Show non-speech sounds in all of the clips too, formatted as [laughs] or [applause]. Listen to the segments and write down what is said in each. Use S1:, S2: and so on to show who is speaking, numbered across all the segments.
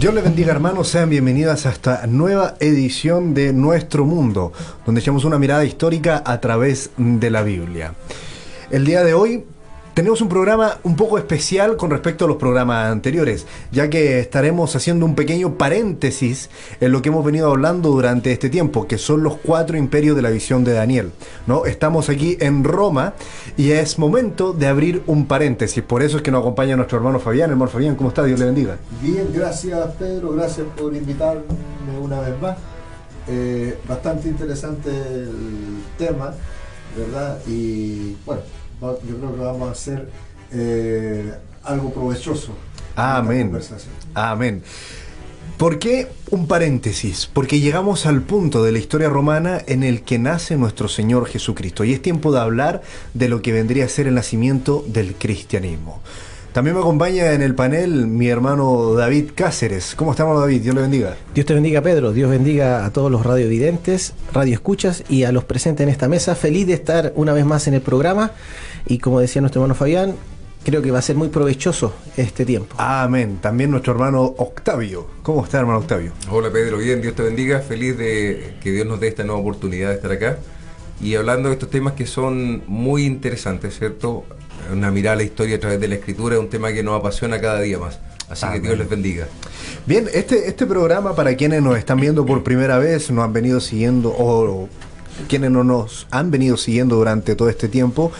S1: Dios les bendiga hermanos, sean bienvenidas a esta nueva edición de Nuestro Mundo, donde echamos una mirada histórica a través de la Biblia. El día de hoy tenemos un programa un poco especial con respecto a los programas anteriores, ya que estaremos haciendo un pequeño paréntesis en lo que hemos venido hablando durante este tiempo, que son los cuatro imperios de la visión de Daniel. ¿no? Estamos aquí en Roma y es momento de abrir un paréntesis. Por eso es que nos acompaña nuestro hermano Fabián. Hermano Fabián, ¿cómo está? Dios le bendiga.
S2: Bien, gracias Pedro, gracias por invitarme una vez más. Eh, bastante interesante el tema, ¿verdad? Y bueno yo creo que vamos a hacer eh, algo provechoso.
S1: Amén. Amén. ¿Por qué un paréntesis? Porque llegamos al punto de la historia romana en el que nace nuestro Señor Jesucristo y es tiempo de hablar de lo que vendría a ser el nacimiento del cristianismo. También me acompaña en el panel mi hermano David Cáceres. ¿Cómo estamos, David? Dios le bendiga.
S3: Dios te bendiga, Pedro. Dios bendiga a todos los radiovidentes, radioescuchas y a los presentes en esta mesa. Feliz de estar una vez más en el programa. Y como decía nuestro hermano Fabián, creo que va a ser muy provechoso este tiempo.
S1: Amén. También nuestro hermano Octavio. ¿Cómo está, hermano Octavio?
S4: Hola, Pedro. Bien, Dios te bendiga. Feliz de que Dios nos dé esta nueva oportunidad de estar acá. Y hablando de estos temas que son muy interesantes, ¿cierto? una mirada a la historia a través de la escritura es un tema que nos apasiona cada día más. Así que Dios les bendiga.
S1: Bien, este, este programa para quienes nos están viendo por primera vez, nos han venido siguiendo o quienes no nos han venido siguiendo durante todo este tiempo,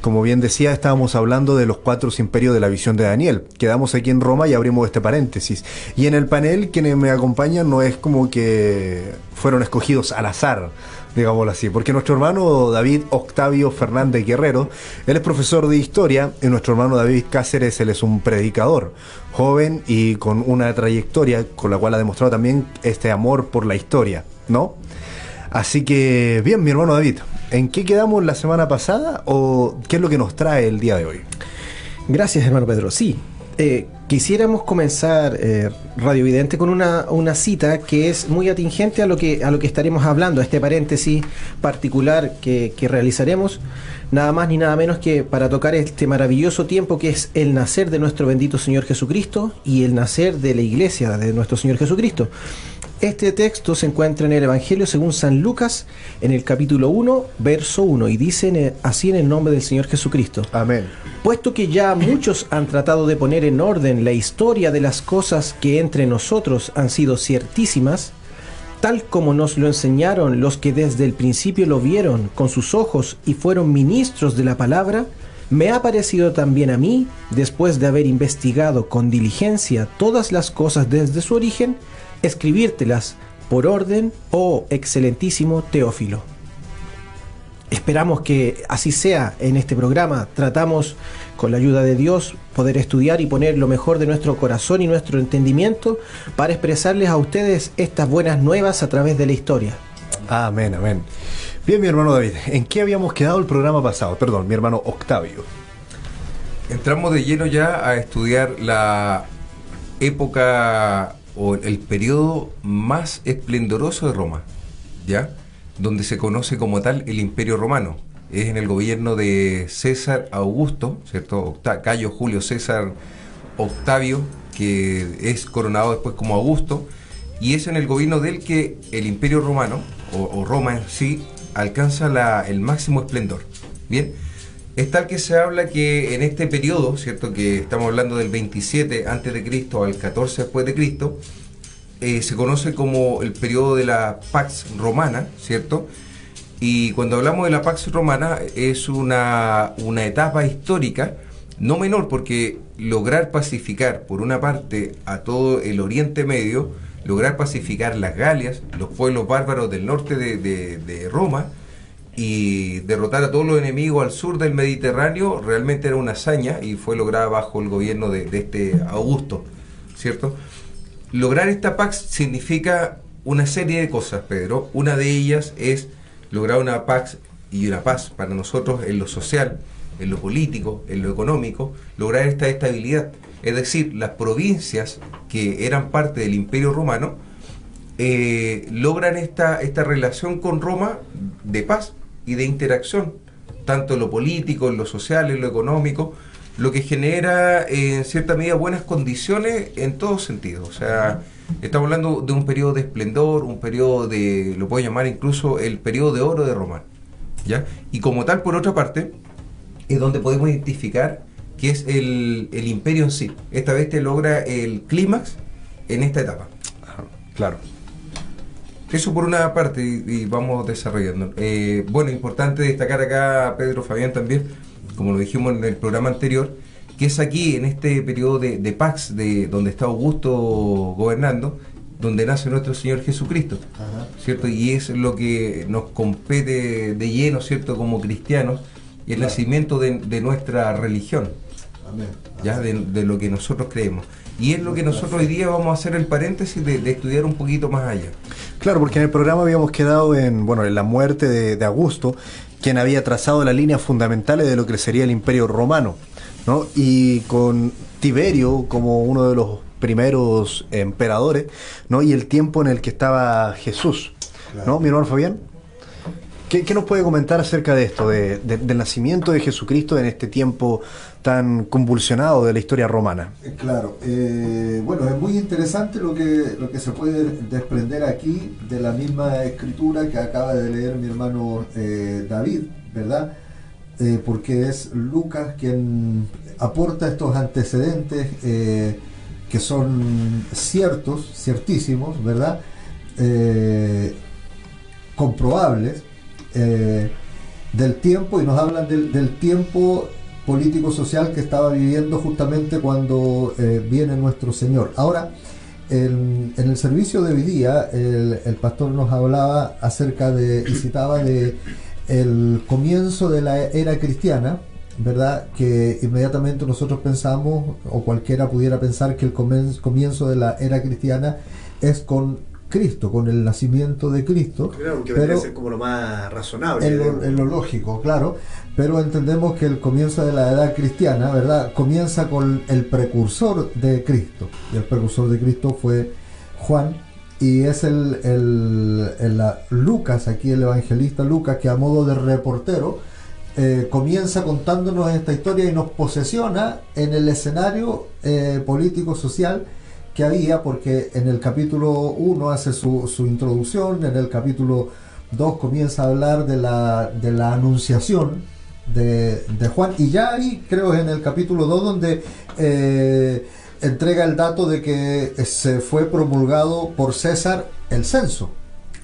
S1: como bien decía, estábamos hablando de los cuatro imperios de la visión de Daniel. Quedamos aquí en Roma y abrimos este paréntesis. Y en el panel, quienes me acompañan no es como que fueron escogidos al azar digámoslo así, porque nuestro hermano David Octavio Fernández Guerrero, él es profesor de historia y nuestro hermano David Cáceres, él es un predicador, joven y con una trayectoria con la cual ha demostrado también este amor por la historia, ¿no? Así que, bien, mi hermano David, ¿en qué quedamos la semana pasada o qué es lo que nos trae el día de hoy?
S3: Gracias, hermano Pedro. Sí, eh, quisiéramos comenzar, eh, Radio Vidente, con una, una, cita que es muy atingente a lo que, a lo que estaremos hablando, a este paréntesis particular que, que realizaremos, nada más ni nada menos que para tocar este maravilloso tiempo que es el nacer de nuestro bendito Señor Jesucristo y el nacer de la iglesia de nuestro Señor Jesucristo. Este texto se encuentra en el Evangelio según San Lucas, en el capítulo 1, verso 1, y dice así en el nombre del Señor Jesucristo.
S1: Amén.
S3: Puesto que ya muchos han tratado de poner en orden la historia de las cosas que entre nosotros han sido ciertísimas, tal como nos lo enseñaron los que desde el principio lo vieron con sus ojos y fueron ministros de la palabra, me ha parecido también a mí, después de haber investigado con diligencia todas las cosas desde su origen, escribírtelas por orden, oh excelentísimo Teófilo. Esperamos que así sea en este programa. Tratamos, con la ayuda de Dios, poder estudiar y poner lo mejor de nuestro corazón y nuestro entendimiento para expresarles a ustedes estas buenas nuevas a través de la historia.
S1: Amén, amén. Bien, mi hermano David, ¿en qué habíamos quedado el programa pasado? Perdón, mi hermano Octavio.
S4: Entramos de lleno ya a estudiar la época o el periodo más esplendoroso de Roma, ¿ya? Donde se conoce como tal el Imperio Romano. Es en el gobierno de César Augusto, ¿cierto? Cayo Julio César Octavio, que es coronado después como Augusto, y es en el gobierno del que el Imperio Romano, o, Roma en sí, alcanza la, el máximo esplendor. Bien, es tal que se habla que en este periodo, ¿cierto? Que estamos hablando del 27 antes de Cristo al 14 después de Cristo, eh, se conoce como el periodo de la Pax Romana, ¿cierto? Y cuando hablamos de la Pax Romana es una, una etapa histórica no menor porque lograr pacificar por una parte a todo el Oriente Medio, lograr pacificar las Galias, los pueblos bárbaros del norte de, de Roma, y derrotar a todos los enemigos al sur del Mediterráneo realmente era una hazaña y fue lograda bajo el gobierno de, este Augusto, ¿cierto? Lograr esta pax significa una serie de cosas, Pedro. Una de ellas es lograr una pax y una paz para nosotros en lo social, en lo político, en lo económico, lograr esta estabilidad. Es decir, las provincias que eran parte del Imperio Romano eh, logran esta, esta relación con Roma de paz y de interacción, tanto en lo político, en lo social, en lo económico, lo que genera en cierta medida buenas condiciones en todos sentidos. O sea, estamos hablando de un periodo de esplendor, un periodo de, lo puedo llamar incluso el periodo de oro de Roma. ¿ya? Y como tal, por otra parte, es donde podemos identificar que es el, el imperio en sí. Esta bestia logra el clímax en esta etapa.
S1: Claro.
S4: Eso por una parte y, vamos desarrollando. Eh, bueno, importante destacar acá, Pedro Fabián también, como lo dijimos en el programa anterior, que es aquí, en este periodo de, de Pax, de, donde está Augusto gobernando, donde nace nuestro Señor Jesucristo, ¿cierto? Y es lo que nos compete de lleno, ¿cierto? Como cristianos, el nacimiento de, de, nuestra religión, ¿ya? De, de, lo que nosotros creemos. Y es lo que nosotros hoy día vamos a hacer el paréntesis de, de, estudiar un poquito más allá.
S1: Claro, porque en el programa habíamos quedado en, bueno, en la muerte de, de Augusto, quien había trazado las líneas fundamentales de lo que sería el imperio romano, ¿no? Y con Tiberio como uno de los primeros emperadores, ¿no? Y el tiempo en el que estaba Jesús, claro. ¿no? Mi hermano Fabián. ¿Qué, ¿Qué, nos puede comentar acerca de esto, de, de, del nacimiento de Jesucristo en este tiempo tan convulsionado de la historia romana?
S2: Claro, eh, bueno, es muy interesante lo que, lo que se puede desprender aquí de la misma escritura que acaba de leer mi hermano eh, David, ¿verdad? Eh, porque es Lucas quien aporta estos antecedentes eh, que son ciertos, ciertísimos, ¿verdad? comprobables eh, del tiempo y nos hablan del, del, tiempo político-social que estaba viviendo justamente cuando eh, viene nuestro Señor. Ahora, en, el servicio de hoy día, el, el, pastor nos hablaba acerca de, y citaba de el comienzo de la era cristiana, ¿verdad? Que inmediatamente nosotros pensamos, o cualquiera pudiera pensar que el comienzo de la era cristiana es con Cristo, con el nacimiento de Cristo.
S1: Claro, que pero ser como lo más razonable.
S2: En lo, en lo, lógico, claro. Pero entendemos que el comienzo de la edad cristiana, ¿verdad? Comienza con el precursor de Cristo. Y el precursor de Cristo fue Juan. Y es el, el, el Lucas, aquí el evangelista Lucas, que a modo de reportero eh, comienza contándonos esta historia y nos posesiona en el escenario eh, político-social que había, porque en el capítulo 1 hace su, su, introducción, en el capítulo 2 comienza a hablar de la, de la anunciación de, de, Juan, y ya ahí creo en el capítulo 2 donde eh, entrega el dato de que se fue promulgado por César el censo.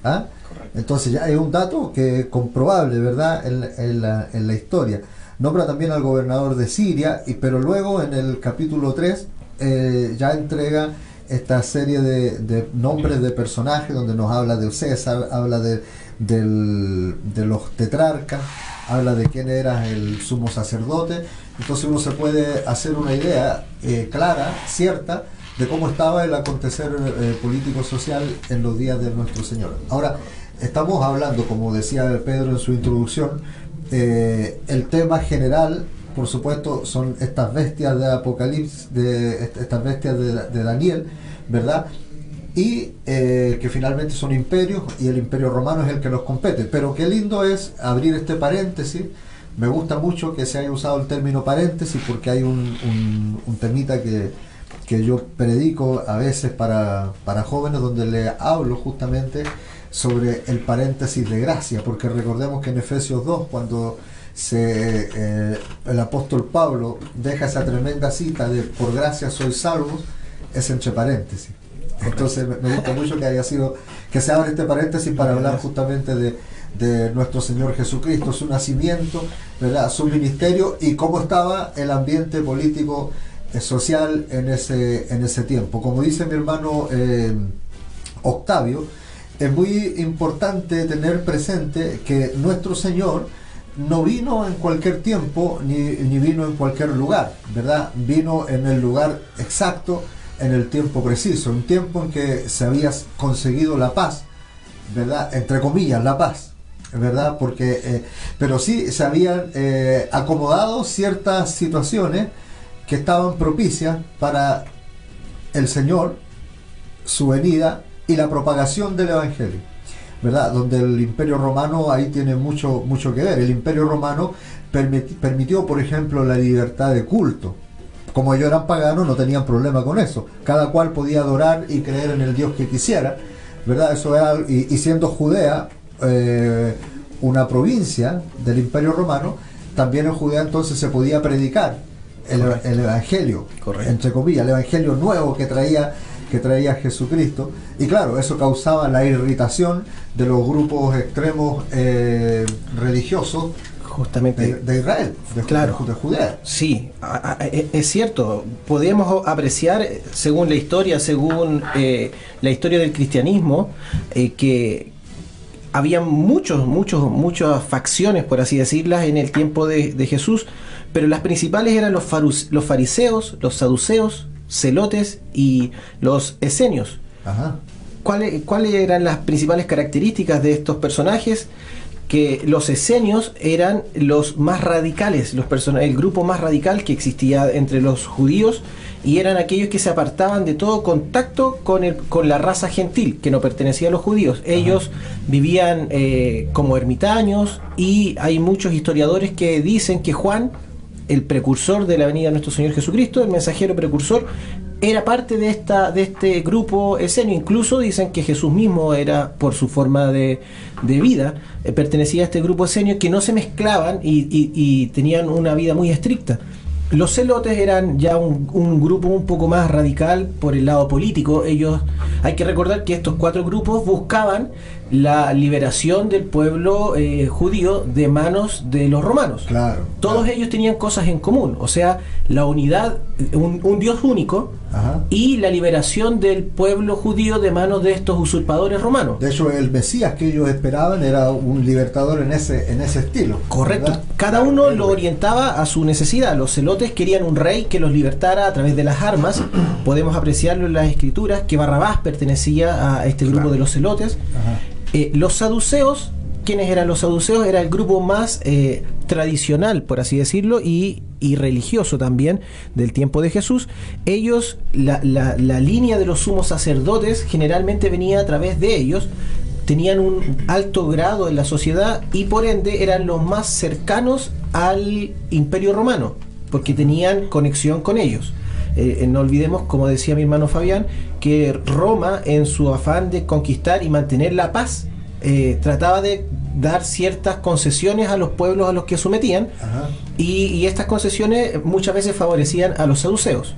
S2: ¿ah? Entonces ya hay un dato que comprobable, ¿verdad?, en, en, la, en la historia. Nombra también al gobernador de Siria, y, pero luego en el capítulo 3 eh, ya entrega esta serie de, nombres de personajes donde nos habla de César, habla de los tetrarcas, habla de quién era el sumo sacerdote. Entonces uno se puede hacer una idea eh, clara, cierta, de cómo estaba el acontecer eh, político-social en los días de nuestro Señor. Ahora, estamos hablando, como decía Pedro en su introducción, eh, el tema general por supuesto, son estas bestias de Apocalipsis, de estas bestias de, Daniel, ¿verdad? Y eh, que finalmente son imperios y el imperio romano es el que nos compete. Pero qué lindo es abrir este paréntesis. Me gusta mucho que se haya usado el término paréntesis porque hay un, un, un temita que, que yo predico a veces para, para jóvenes donde le hablo justamente sobre el paréntesis de gracia, porque recordemos que en Efesios 2, cuando se, eh, el apóstol Pablo deja esa tremenda cita de por gracia soy salvos, es entre paréntesis. Entonces me gusta mucho que haya sido, que se abra este paréntesis para hablar justamente de, de nuestro Señor Jesucristo, su nacimiento, ¿verdad? su ministerio y cómo estaba el ambiente político eh, social en ese, en ese tiempo. Como dice mi hermano eh, Octavio, es muy importante tener presente que nuestro Señor no vino en cualquier tiempo ni, ni, vino en cualquier lugar, ¿verdad? Vino en el lugar exacto, en el tiempo preciso, un tiempo en que se había conseguido la paz, ¿verdad? Entre comillas, la paz, ¿verdad? Porque, eh, pero sí se habían eh, acomodado ciertas situaciones que estaban propicias para el Señor, su venida y la propagación del Evangelio. ¿Verdad? Donde el Imperio Romano ahí tiene mucho, mucho que ver. El Imperio Romano permitió, por ejemplo, la libertad de culto. Como ellos eran paganos, no tenían problema con eso. Cada cual podía adorar y creer en el Dios que quisiera, ¿verdad? Eso era, y, siendo Judea eh, una provincia del Imperio Romano, también en Judea entonces se podía predicar el, Evangelio, entre comillas, el Evangelio nuevo que traía que traía Jesucristo. Y claro, eso causaba la irritación de los grupos extremos eh, religiosos
S3: justamente
S2: de, Israel, de,
S3: claro,
S2: de Judea.
S3: Sí, e, es cierto. Podemos apreciar, según la historia, según eh, la historia del cristianismo, eh, que había muchos, muchos, muchas facciones, por así decirlas, en el tiempo de, Jesús, pero las principales eran los, los fariseos, los saduceos, celotes y los esenios. ¿Cuáles, ¿Cuáles eran las principales características de estos personajes? que los esenios eran los más radicales, los el grupo más radical que existía entre los judíos y eran aquellos que se apartaban de todo contacto con, el, con la raza gentil que no pertenecía a los judíos. Ellos vivían eh, como ermitaños y hay muchos historiadores que dicen que Juan, el precursor de la venida de nuestro Señor Jesucristo, el mensajero precursor, era parte de, esta, de este grupo esenio. Incluso dicen que Jesús mismo era, por su forma de, vida, eh, pertenecía a este grupo esenio que no se mezclaban y, tenían una vida muy estricta. Los celotes eran ya un, un, grupo un poco más radical por el lado político. Ellos, hay que recordar que estos cuatro grupos buscaban la liberación del pueblo eh, judío de manos de los romanos.
S2: Claro.
S3: Todos ellos tenían cosas en común, o sea, la unidad, un, Dios único y la liberación del pueblo judío de manos de estos usurpadores romanos.
S2: De hecho, el Mesías que ellos esperaban era un libertador en ese, en ese estilo.
S3: Correcto. Cada uno lo orientaba a su necesidad. Los celotes querían un rey que los libertara a través de las armas. [clears throat] Podemos apreciarlo en las escrituras que Barrabás pertenecía a este grupo de los celotes. Eh, los saduceos, ¿quiénes eran los saduceos? Era el grupo más eh, tradicional, por así decirlo, y, religioso también del tiempo de Jesús. Ellos, la, línea de los sumos sacerdotes generalmente venía a través de ellos, tenían un alto grado en la sociedad y por ende eran los más cercanos al imperio romano, porque tenían conexión con ellos. Eh, no olvidemos, como decía mi hermano Fabián, que Roma, en su afán de conquistar y mantener la paz, eh, trataba de dar ciertas concesiones a los pueblos a los que sometían, y, estas concesiones muchas veces favorecían a los saduceos.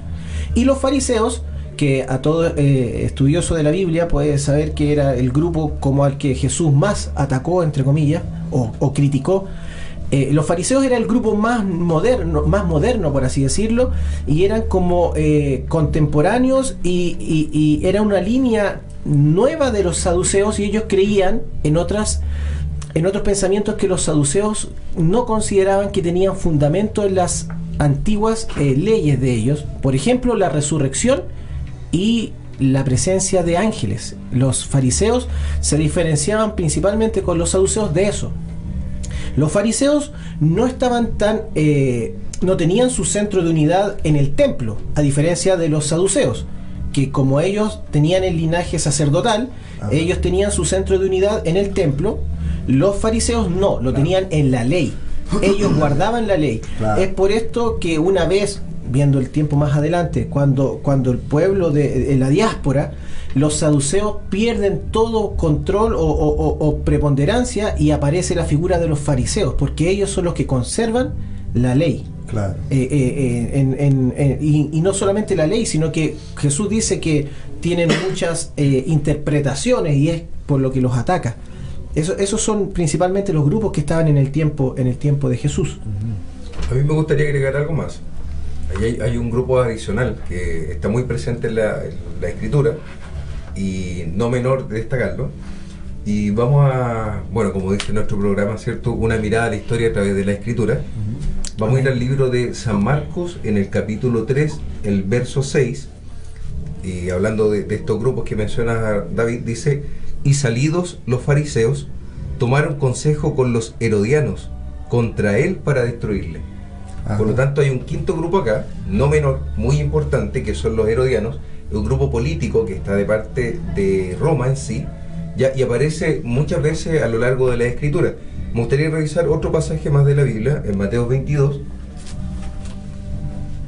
S3: Y los fariseos, que a todo eh, estudioso de la Biblia puede saber que era el grupo como al que Jesús más atacó, entre comillas, o criticó, eh, los fariseos era el grupo más moderno, más moderno por así decirlo, y eran como eh, contemporáneos y, era una línea nueva de los saduceos y ellos creían en otras en otros pensamientos que los saduceos no consideraban que tenían fundamento en las antiguas eh, leyes de ellos, por ejemplo la resurrección y la presencia de ángeles. Los fariseos se diferenciaban principalmente con los saduceos de eso, los fariseos no estaban tan, eh, no tenían su centro de unidad en el templo, a diferencia de los saduceos, que como ellos tenían el linaje sacerdotal, ah. ellos tenían su centro de unidad en el templo, los fariseos no, lo tenían en la ley. Ellos [laughs] guardaban la ley. Es por esto que una vez, viendo el tiempo más adelante, cuando, cuando el pueblo de, la diáspora los saduceos pierden todo control o, preponderancia y aparece la figura de los fariseos, porque ellos son los que conservan la ley.
S2: Claro.
S3: Eh, eh, y, no solamente la ley, sino que Jesús dice que tienen muchas eh, interpretaciones y es por lo que los ataca. Eso, esos son principalmente los grupos que estaban en el tiempo, en el tiempo de Jesús.
S4: A mí me gustaría agregar algo más. Ahí hay, un grupo adicional que está muy presente en la, en la escritura, y no menor de destacarlo. Y vamos a, bueno, como dice nuestro programa, ¿cierto? Una mirada a la historia a través de la escritura. Vamos a ir al libro de San Marcos en el capítulo 3, el verso 6. Y hablando de, estos grupos que menciona David, dice, y salidos los fariseos, tomaron consejo con los herodianos contra él para destruirle. Por lo tanto, hay un quinto grupo acá, no menor, muy importante, que son los herodianos, un grupo político que está de parte de Roma en sí, Ya, y aparece muchas veces a lo largo de la escritura. Me gustaría revisar otro pasaje más de la Biblia, en Mateo 22,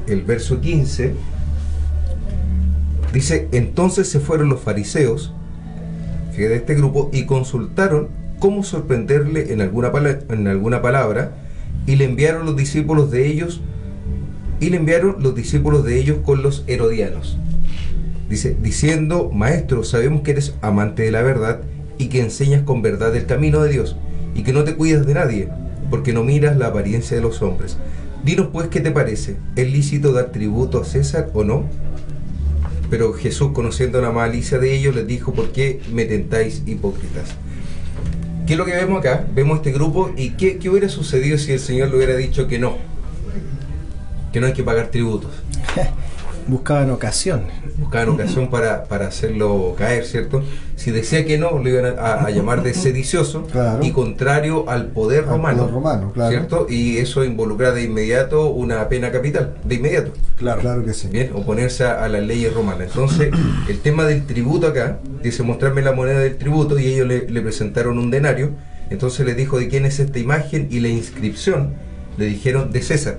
S4: el verso 15. Dice, entonces se fueron los fariseos, fíjate este grupo, y consultaron cómo sorprenderle en alguna, pala- en alguna palabra, y le enviaron los discípulos de ellos, y le enviaron los discípulos de ellos con los herodianos. Dice, diciendo, Maestro, sabemos que eres amante de la verdad y que enseñas con verdad el camino de Dios y que no te cuidas de nadie, porque no miras la apariencia de los hombres. Dinos pues qué te parece, ¿es lícito dar tributo a César o no? Pero Jesús, conociendo la malicia de ellos, les dijo, ¿por qué me tentáis hipócritas? ¿Qué es lo que vemos acá? Vemos este grupo y ¿qué, qué hubiera sucedido si el Señor le hubiera dicho que no? Que no hay que pagar tributos. [laughs]
S3: Buscaban ocasión.
S4: buscaban ocasión para, para hacerlo caer, ¿cierto? Si decía que no, lo iban a, a llamar de sedicioso [laughs]
S2: Claro.
S4: y contrario al poder
S2: Al
S4: romano,
S2: poder romano, claro.
S4: ¿cierto? Y eso involucra de inmediato una pena capital, de inmediato,
S1: Claro.
S2: Claro que sí.
S4: ¿bien? Oponerse a, a las leyes romanas. Entonces, el tema del tributo acá, dice mostrarme la moneda del tributo y ellos le, le presentaron un denario, entonces le dijo de quién es esta imagen y la inscripción, le dijeron de César,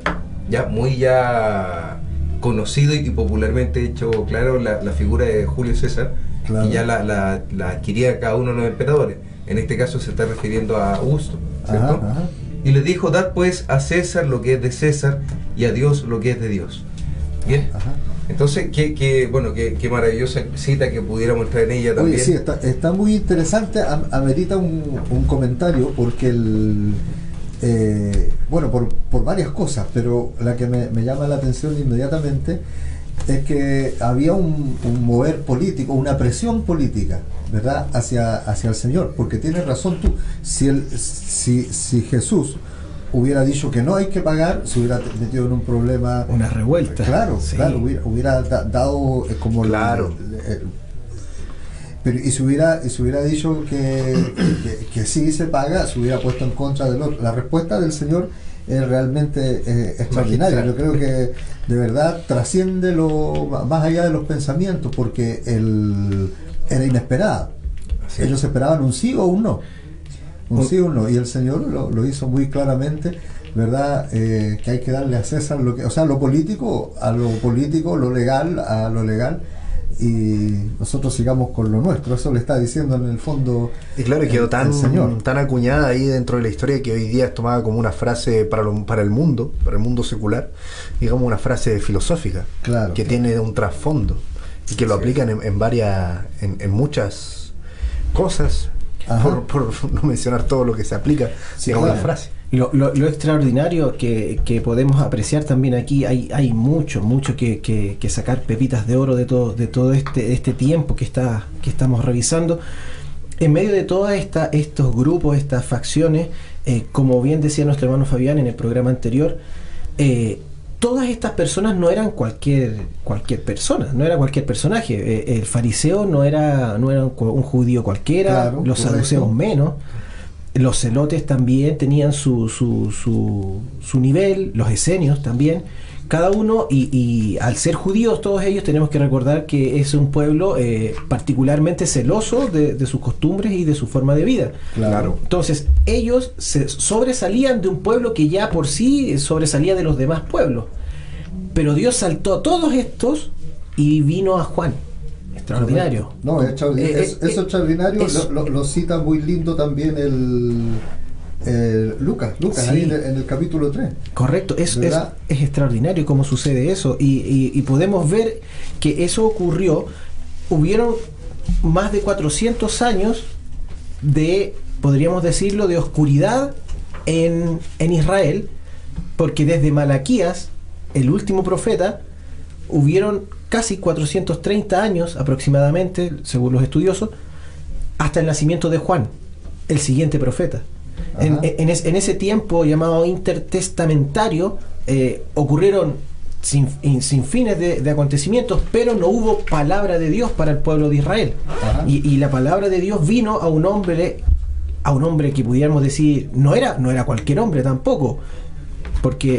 S4: ya muy ya conocido y popularmente hecho claro la, la figura de Julio César
S2: Claro.
S4: y ya la, la, la adquiría cada uno de los emperadores. En este caso se está refiriendo a Augusto, ¿cierto?
S2: Ajá, ajá.
S4: Y le dijo, dad pues a César lo que es de César y a Dios lo que es de Dios. Bien.
S2: Ajá.
S4: Entonces, qué, qué, bueno, qué, qué maravillosa cita que pudiéramos entrar en ella también.
S2: Oye, sí, está, está muy interesante, am- amerita un, un comentario porque el... eh, bueno, por, por varias cosas, pero la que me, me llama la atención inmediatamente es que había un, un mover político, una presión política, ¿verdad?, hacia, hacia el Señor, porque tienes razón tú, si, el, si, si Jesús hubiera dicho que no hay que pagar, se hubiera metido en un problema
S3: Una revuelta.
S2: Claro,
S3: Sí.
S2: claro, hubiera, hubiera da- dado eh, como
S1: Claro.
S2: Pero y si hubiera, y si hubiera dicho que, que, que sí se paga, se hubiera puesto en contra del otro. La respuesta del Señor es realmente eh, extraordinaria. Yo creo que de verdad trasciende lo más allá de los pensamientos, porque el, era inesperada.
S4: Así
S2: Ellos
S4: es.
S2: esperaban un sí o un no. Un
S3: Un-
S2: sí o un no. Y el Señor lo, lo hizo muy claramente, ¿verdad? Eh, que hay que darle a César lo que, o sea, lo político a lo político, lo legal a lo legal. Y nosotros sigamos con lo nuestro. Eso le está diciendo en el fondo.
S1: Y claro,
S2: el-
S1: quedó
S2: el
S1: tan,
S2: Señor.
S1: tan acuñada ahí dentro de la historia que hoy día es tomada como una frase para, lo- para el mundo, para el mundo secular, digamos una frase filosófica,
S2: Claro.
S1: que tiene un trasfondo y que lo
S4: Sí.
S1: aplican en, en varias, en, en muchas cosas, por, por [laughs] no mencionar todo lo que se aplica,
S2: Sí,
S1: digamos la
S2: claro.
S1: frase.
S3: Lo, lo- lo extraordinario que, que podemos apreciar también aquí, hay, hay mucho, mucho que, que- que sacar pepitas de oro de todo, de todo este, este tiempo que, está, que estamos revisando. En medio de todos estos grupos, estas facciones, eh, como bien decía nuestro hermano Fabián en el programa anterior, eh, todas estas personas no eran cualquier, cualquier persona, no era cualquier personaje. Eh, el fariseo no era, no era un, un judío cualquiera,
S2: Claro,
S3: los saduceos menos. Los celotes también tenían su, su, su, su nivel, los esenios también. Cada uno, y, y al ser judíos todos ellos, tenemos que recordar que es un pueblo eh, particularmente celoso de, de sus costumbres y de su forma de vida.
S2: Claro.
S3: Entonces, ellos se sobresalían de un pueblo que ya por sí sobresalía de los demás pueblos. Pero Dios saltó a todos estos y vino a Juan. Extraordinario.
S2: No, es extraordinario.
S3: Eh,
S2: es,
S3: eh,
S2: es extraordinario.
S3: es-
S2: Lo, lo- lo cita muy lindo también el, Lucas. Lucas,
S3: Sí.
S2: ahí en el, en el capítulo 3.
S3: Correcto, es, es, es extraordinario cómo sucede eso y, y- y podemos ver que eso ocurrió, hubieron más de 400 años de, podríamos decirlo, de oscuridad en, en Israel, porque desde Malaquías, el último profeta, hubieron casi 430 años aproximadamente, según los estudiosos, hasta el nacimiento de Juan, el siguiente profeta. En,
S2: Ajá.
S3: en es- en ese tiempo llamado intertestamentario eh, ocurrieron sin, in- sin fines de, de acontecimientos, pero no hubo palabra de Dios para el pueblo de Israel. Y la palabra de Dios vino a un hombre, a un hombre que pudiéramos decir, no era, no era cualquier hombre tampoco, porque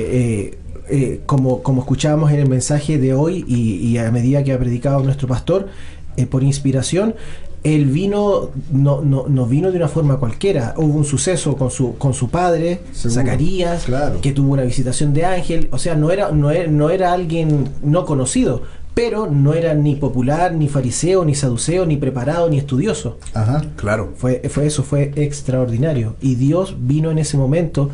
S3: eh, eh, como, como escuchábamos en el mensaje de hoy y, y a medida que ha predicado nuestro pastor, eh, por inspiración, él vino, no, no, no vino de una forma cualquiera. Hubo un suceso con su, con su padre,
S2: Seguro,
S3: Zacarías,
S2: claro.
S3: que tuvo una visitación de ángel. O sea, no era, no era, no era alguien no conocido, pero no era ni popular, ni fariseo, ni saduceo, ni preparado, ni estudioso.
S2: Ajá.
S1: Claro.
S3: Fue, fue eso, fue extraordinario. Y Dios vino en ese momento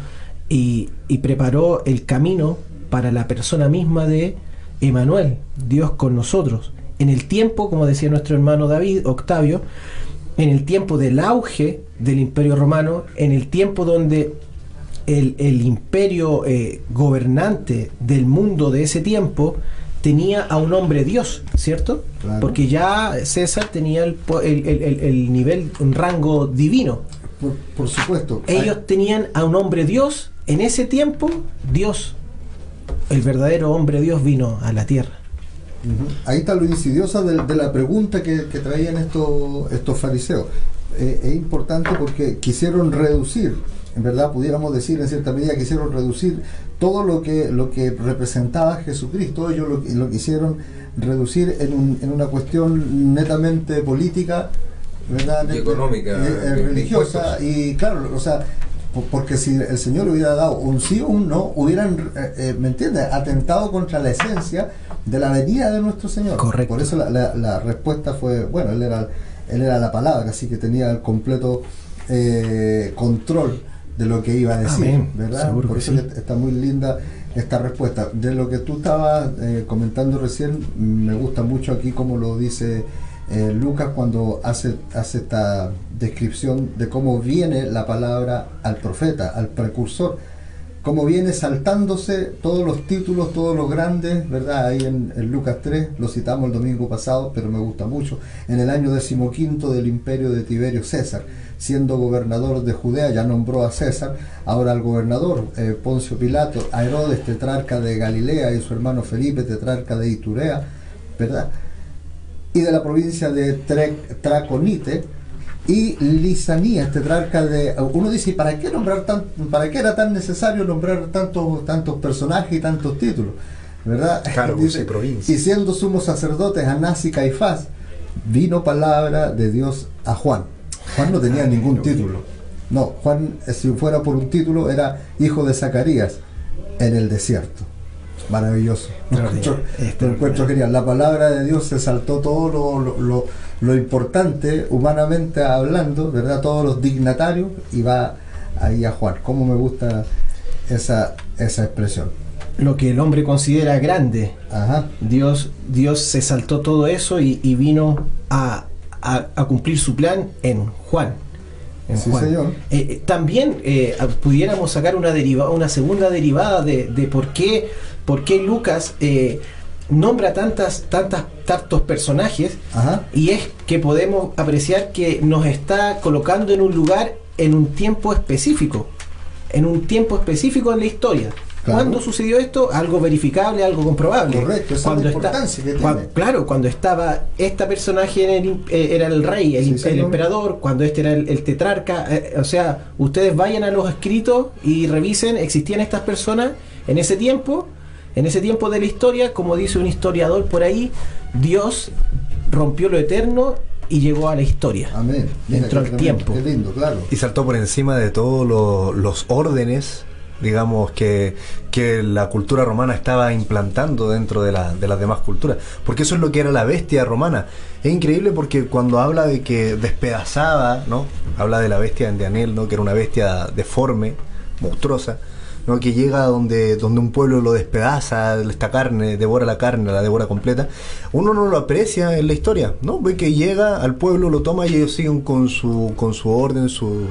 S3: y, y preparó el camino para la persona misma de Emanuel, Dios con nosotros. En el tiempo, como decía nuestro hermano David, Octavio, en el tiempo del auge del imperio romano, en el tiempo donde el, el imperio eh, gobernante del mundo de ese tiempo tenía a un hombre Dios, ¿cierto?
S2: Claro.
S3: Porque ya César tenía el- el- el- el nivel, un rango divino.
S2: Por, por supuesto.
S3: Ellos tenían a un hombre Dios, en ese tiempo, Dios, el verdadero hombre Dios vino a la tierra.
S2: Ahí está lo insidiosa de, de la pregunta que, que traían estos, estos fariseos. Eh, es importante porque quisieron reducir, en verdad pudiéramos decir en cierta medida, quisieron reducir todo lo que, lo que representaba Jesucristo, ellos lo, lo quisieron reducir en, un- en una cuestión netamente política, ¿verdad?
S4: Y
S2: Net-
S4: económica,
S2: eh, eh, religiosa, y claro, o sea, porque si el Señor hubiera dado un sí o un no, hubieran, eh, eh, ¿me entiendes?, atentado contra la esencia de la venida de nuestro Señor.
S3: Correcto.
S2: Por eso la, la- la respuesta fue, bueno, él era, él era la palabra, así que tenía el completo eh, control de lo que iba a decir,
S3: Amén.
S2: ¿verdad?
S3: Seguro
S2: Por
S3: que
S2: eso
S3: sí.
S2: está muy linda esta respuesta. De lo que tú estabas eh, comentando recién, me gusta mucho aquí como lo dice eh, Lucas cuando hace, hace esta descripción de cómo viene la palabra al profeta, al precursor, cómo viene saltándose todos los títulos, todos los grandes, ¿verdad? Ahí en, Lucas 3, lo citamos el domingo pasado, pero me gusta mucho, en el año decimoquinto del imperio de Tiberio César, siendo gobernador de Judea, ya nombró a César, ahora al gobernador eh, Poncio Pilato, a Herodes, tetrarca de Galilea, y su hermano Felipe, tetrarca de Iturea, ¿verdad? Y de la provincia de Traconite y Lisanías, tetrarca de uno dice, ¿y para qué nombrar tan, para qué era tan necesario nombrar tantos tantos personajes y tantos títulos? ¿Verdad? [laughs] Dice,
S1: sí, provincia.
S2: y siendo sumos sacerdotes Anás y Caifás, vino palabra de Dios a Juan. Juan no tenía ningún título. No, Juan, eh, si fuera por un título, era hijo de Zacarías en el desierto. Maravilloso. Lo [laughs] encuentro, lo encuentro genial. La palabra de Dios se saltó todo lo, lo- importante, humanamente hablando, ¿verdad? Todos los dignatarios y va ahí a Juan. ¿Cómo me gusta esa, esa expresión?
S3: Lo que el hombre considera grande,
S2: Ajá.
S3: Dios, Dios se saltó todo eso y, y vino a, a- a cumplir su plan en Juan.
S2: Sí, señor.
S3: Eh, eh, también eh, pudiéramos sacar una deriva, una segunda derivada de, de por qué, por qué Lucas eh, nombra tantas, tantas, tantos personajes
S2: Ajá.
S3: y es que podemos apreciar que nos está colocando en un lugar en un tiempo específico, en un tiempo específico en la historia.
S2: Claro.
S3: ¿Cuándo sucedió esto? Algo verificable, algo comprobable.
S2: Correcto, esa es la importancia que
S3: cua-
S2: tiene.
S3: Claro, cuando estaba este personaje en el eh, era el rey, el,
S2: Sí,
S3: emperador, cuando este era el, el tetrarca, eh, o sea, ustedes vayan a los escritos y revisen, existían estas personas en ese tiempo, en ese tiempo de la historia, como dice un historiador por ahí, Dios rompió lo eterno y llegó a la historia.
S2: Amén.
S3: Entró al
S2: tremendo,
S3: tiempo.
S2: Qué lindo, claro.
S1: Y saltó por encima de todos lo- los órdenes, digamos, que, que la cultura romana estaba implantando dentro de, la- de las demás culturas. Porque eso es lo que era la bestia romana. Es increíble porque cuando habla de que despedazaba, ¿no? Habla de la bestia de Daniel, ¿no? Que era una bestia deforme, monstruosa. ¿No? que llega donde, donde un pueblo lo despedaza, esta carne, devora la carne, la devora completa, uno no lo aprecia en la historia, ¿no? Ve que llega al pueblo, lo toma y ellos siguen con su, con su orden, su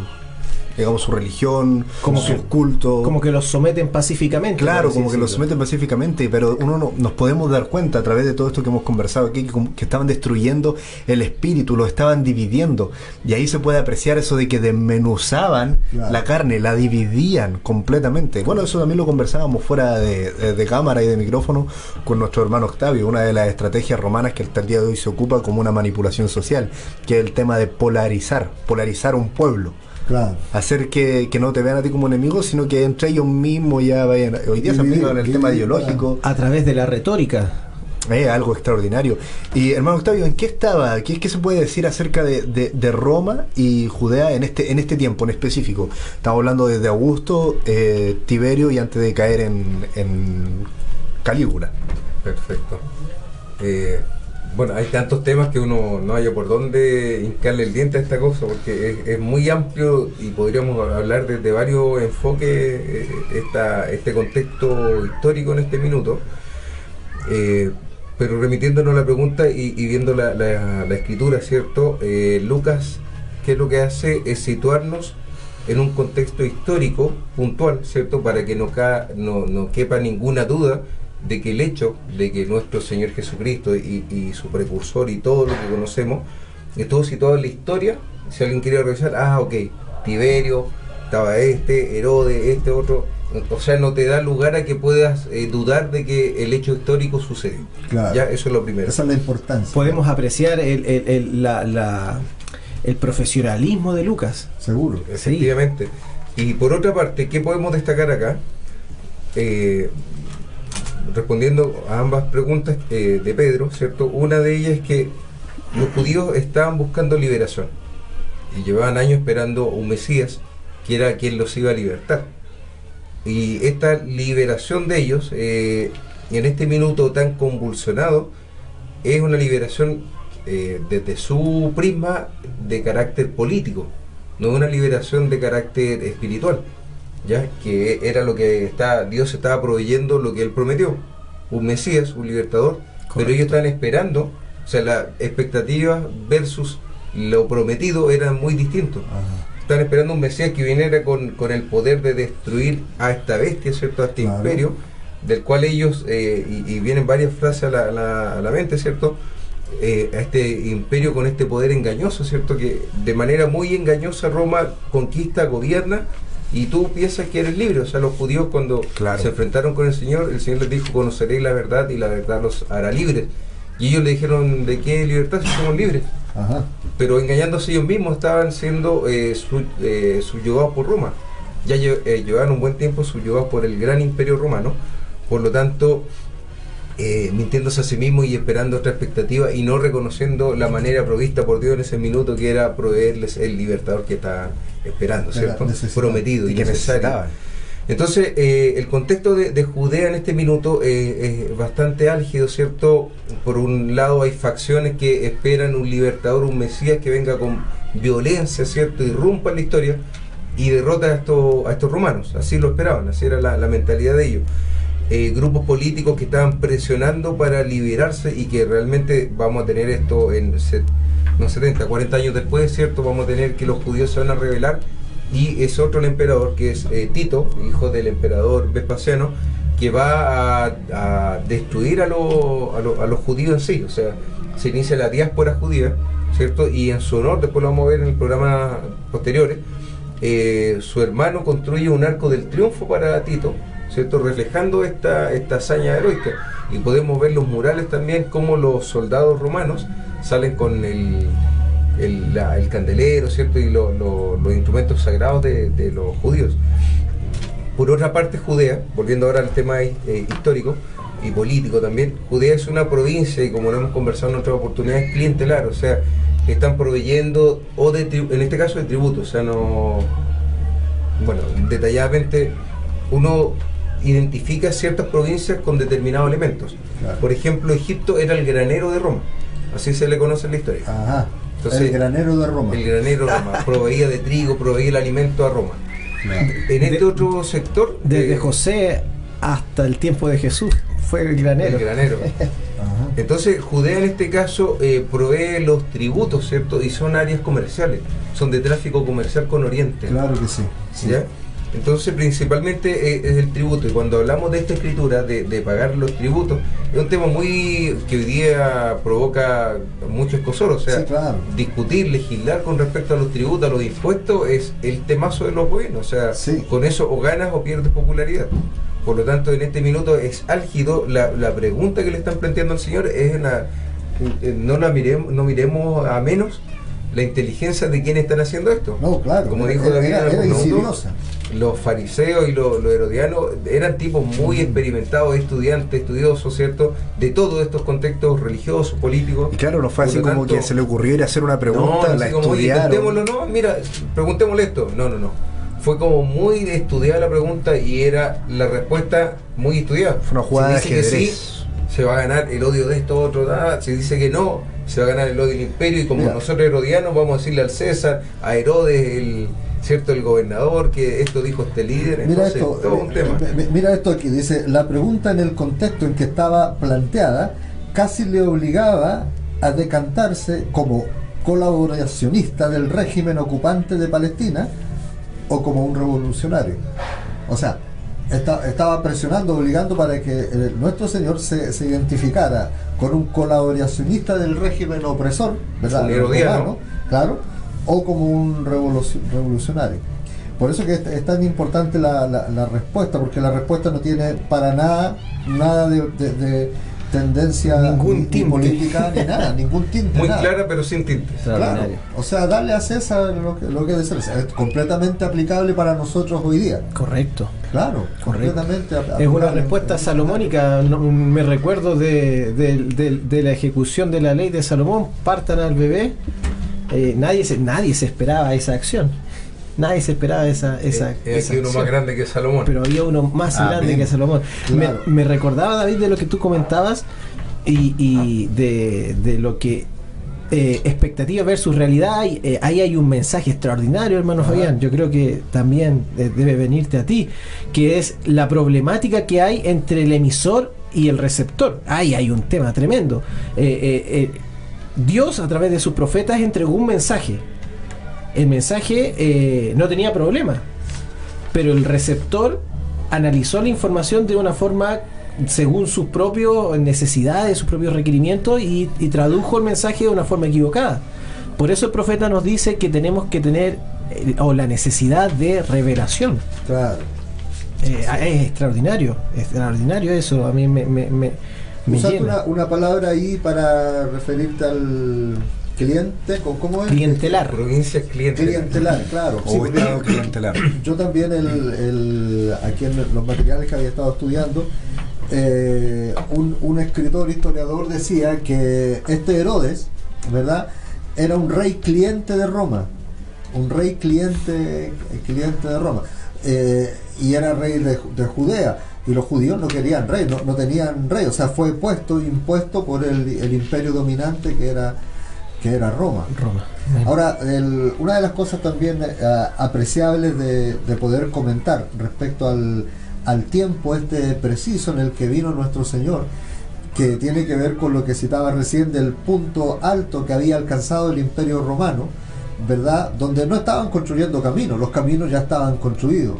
S1: digamos su religión,
S3: Como
S1: su
S3: que-
S1: culto.
S3: Como que los someten pacíficamente.
S1: Claro, como que los someten pacíficamente, pero uno no, nos podemos dar cuenta a través de todo esto que hemos conversado aquí, que, que estaban destruyendo el espíritu, lo estaban dividiendo. Y ahí se puede apreciar eso de que desmenuzaban
S2: Claro.
S1: la carne, la dividían completamente. Bueno, eso también lo conversábamos fuera de, de- de cámara y de micrófono con nuestro hermano Octavio, una de las estrategias romanas que hasta el día de hoy se ocupa como una manipulación social, que es el tema de polarizar, polarizar un pueblo
S2: Claro.
S1: hacer que, que no te vean a ti como enemigo, sino que entre ellos mismos ya vayan. Hoy día se aplica el tema ideológico.
S3: A través de la retórica.
S1: Eh, algo extraordinario. Y hermano Octavio, ¿en qué estaba? ¿Qué, qué se puede decir acerca de, de- de Roma y Judea en este, en este tiempo en específico? Estamos hablando desde Augusto, eh, Tiberio y antes de caer en, en Calígula.
S4: Perfecto. Eh, bueno, hay tantos temas que uno no haya por dónde hincarle el diente a esta cosa, porque es, muy amplio y podríamos hablar desde varios enfoques eh, esta, este contexto histórico en este minuto. Eh, pero remitiéndonos a la pregunta y, viendo la, la- la escritura, ¿cierto? Eh, Lucas, ¿qué es lo que hace? Es situarnos en un contexto histórico puntual, ¿cierto? Para que no, ca- no, no quepa ninguna duda de que el hecho de que nuestro Señor Jesucristo y, y su precursor y todo lo que conocemos, estuvo situado en la historia, si alguien quiere revisar, ah, ok, Tiberio, estaba este, Herodes, este otro, o sea, no te da lugar a que puedas eh, dudar de que el hecho histórico sucedió.
S2: Claro.
S4: Ya, eso es lo primero.
S2: Esa es la importancia.
S3: Podemos apreciar el, el- el- la- la- el profesionalismo de Lucas.
S2: Seguro.
S4: Efectivamente. Y por otra parte, ¿qué podemos destacar acá? Eh, respondiendo a ambas preguntas eh, de Pedro, ¿cierto? Una de ellas es que los judíos estaban buscando liberación y llevaban años esperando un Mesías que era quien los iba a libertar. Y esta liberación de ellos, eh, en este minuto tan convulsionado, es una liberación eh, desde su prisma de carácter político, no una liberación de carácter espiritual, ya que era lo que está, Dios estaba proveyendo lo que él prometió, un Mesías, un libertador, pero ellos estaban esperando, o sea, las expectativas versus lo prometido eran muy distintos.
S2: Ajá.
S4: Están esperando un Mesías que viniera con, con el poder de destruir a esta bestia, ¿cierto? A este
S2: Claro.
S4: imperio, del cual ellos, eh, y, y vienen varias frases a la, a la- a la mente, ¿cierto? Eh, a este imperio con este poder engañoso, ¿cierto? Que de manera muy engañosa Roma conquista, gobierna, y tú piensas que eres libre. O sea, los judíos cuando
S1: Claro.
S4: se enfrentaron con el Señor, el Señor les dijo, conoceréis la verdad y la verdad los hará libres. Y ellos le dijeron, ¿de qué libertad si somos libres?
S2: Ajá.
S4: pero engañándose ellos mismos estaban siendo eh, su- eh, subyugados por Roma. Ya eh, llevaban un buen tiempo subyugados por el gran imperio romano, por lo tanto, eh, mintiéndose a sí mismos y esperando otra expectativa y no reconociendo la manera provista por Dios en ese minuto que era proveerles el libertador que estaban esperando,
S2: Era
S4: ¿cierto? Prometido y,
S1: que
S4: necesario. Entonces, eh, el contexto de, de Judea en este minuto eh, es bastante álgido, ¿cierto? Por un lado hay facciones que esperan un libertador, un Mesías que venga con violencia, ¿cierto? Irrumpa en la historia y derrota a estos, a estos romanos. Así lo esperaban, así era la, la mentalidad de ellos. Eh, grupos políticos que estaban presionando para liberarse y que realmente vamos a tener esto en no 70, 40 años después, ¿cierto? Vamos a tener que los judíos se van a rebelar y es otro el emperador que es eh, Tito, hijo del emperador Vespasiano, que va a, destruir a, a a los judíos en sí, o sea, se inicia la diáspora judía, ¿cierto? Y en su honor, después lo vamos a ver en el programa posteriores, eh, su hermano construye un arco del triunfo para Tito, ¿cierto? Reflejando esta, esta hazaña heroica. Y podemos ver los murales también, como los soldados romanos salen con el, el, candelero, ¿cierto? Y lo- lo- los instrumentos sagrados de, de los judíos. Por otra parte, Judea, volviendo ahora al tema eh, histórico y político también, Judea es una provincia y como lo hemos conversado en otras oportunidades, clientelar, o sea, están proveyendo, o de, en este caso de tributo, o sea, no, bueno, detalladamente uno identifica ciertas provincias con determinados elementos.
S2: Claro.
S4: Por ejemplo, Egipto era el granero de Roma, así se le conoce en la historia.
S2: Ajá.
S4: Entonces,
S2: el granero de Roma.
S4: El granero de Roma, [laughs] proveía de trigo, proveía el alimento a Roma.
S2: Claro.
S4: En este
S3: De-
S4: otro sector,
S3: Desde
S4: eh,
S3: José hasta el tiempo de Jesús fue el granero.
S4: el granero. [laughs]
S2: Ajá.
S4: Entonces, Judea en este caso eh, provee los tributos, ¿cierto? Y son áreas comerciales, son de tráfico comercial con Oriente.
S2: Claro que sí. sí.
S4: ¿ya? Entonces, principalmente eh, es el tributo. Y cuando hablamos de esta escritura, de, de pagar los tributos, es un tema muy que hoy día provoca mucho escosor. O sea,
S2: Sí, claro.
S4: discutir, legislar con respecto a los tributos, a los impuestos, es el temazo de los gobiernos. O sea,
S2: Sí.
S4: con eso o ganas o pierdes popularidad. Por lo tanto, en este minuto es álgido. La, la pregunta que le están planteando al Señor es una, eh, no la miremos, no miremos a menos la inteligencia de quienes están haciendo esto.
S2: No, claro.
S4: Como
S2: era-
S4: dijo David
S2: era, era insidiosa.
S4: Los fariseos y los, herodianos eran tipos muy experimentados, estudiantes, estudiosos, ¿cierto? De todos estos contextos religiosos, políticos.
S1: Y claro, no fue así como que se le ocurrió ir a hacer una pregunta,
S4: no, la como, no, mira, preguntémosle esto. No, no, no. Fue como muy estudiada la pregunta y era la respuesta muy estudiada.
S1: Fue una jugada
S4: se dice que sí, se va a ganar el odio de esto, otro, nada. Se dice que no, se va a ganar el odio del imperio y como nosotros herodianos vamos a decirle al César, a Herodes, el ¿cierto? El gobernador, que esto dijo este líder.
S2: Mira esto, eh, mira esto aquí, dice, la pregunta en el contexto en que estaba planteada casi le obligaba a decantarse como colaboracionista del régimen ocupante de Palestina o como un revolucionario. O sea, estaba presionando, obligando para que eh, nuestro Señor se, identificara con un colaboracionista del régimen opresor, ¿verdad? claro o como un revolucionario. Por eso que es, tan importante la, respuesta, porque la respuesta no tiene para nada nada de, tendencia
S1: ningún
S2: política ni nada, ningún tinte.
S4: Muy clara pero sin tinte.
S2: Claro. O sea, darle a César lo que, lo que es Es completamente aplicable para nosotros hoy día.
S3: Correcto.
S2: Claro, completamente
S3: Es una respuesta salomónica. me recuerdo de, de la ejecución de la ley de Salomón. Partan al bebé eh, nadie, se, nadie se esperaba esa acción. Nadie se esperaba esa, esa,
S4: eh, uno más grande que Salomón.
S3: Pero había uno más ah, grande que Salomón. Me, recordaba, David, de lo que tú comentabas y, de, lo que eh, expectativa versus realidad. Eh, ahí hay un mensaje extraordinario, hermano Fabián. Yo creo que también debe venirte a ti, que es la problemática que hay entre el emisor y el receptor. Ahí hay un tema tremendo. Dios a través de sus profetas entregó un mensaje. El mensaje eh, no tenía problema, pero el receptor analizó la información de una forma según sus propias necesidades, sus propios requerimientos y, tradujo el mensaje de una forma equivocada. Por eso el profeta nos dice que tenemos que tener eh, o la necesidad de revelación.
S2: Claro.
S3: Eh, es extraordinario, extraordinario eso. A mí me,
S2: Usaste una, palabra ahí para referirte al cliente, ¿cómo es?
S3: Clientelar.
S4: Provincia clientelar.
S2: Clientelar, claro.
S1: Sí, clientelar. [clears throat]
S2: Yo también, el, aquí en los materiales que había estado estudiando, eh, un, un, escritor historiador decía que este Herodes, ¿verdad? Era un rey cliente de Roma. Un rey cliente, cliente de Roma. Eh, y era rey de, de Judea y los judíos no querían rey, no, tenían rey, o sea, fue puesto, impuesto por el, imperio dominante que era, que era Roma.
S3: Roma.
S2: Ahora, una de las cosas también eh, apreciables de, poder comentar respecto al, al tiempo este preciso en el que vino nuestro Señor, que tiene que ver con lo que citaba recién del punto alto que había alcanzado el imperio romano, ¿verdad? Donde no estaban construyendo caminos, los caminos ya estaban construidos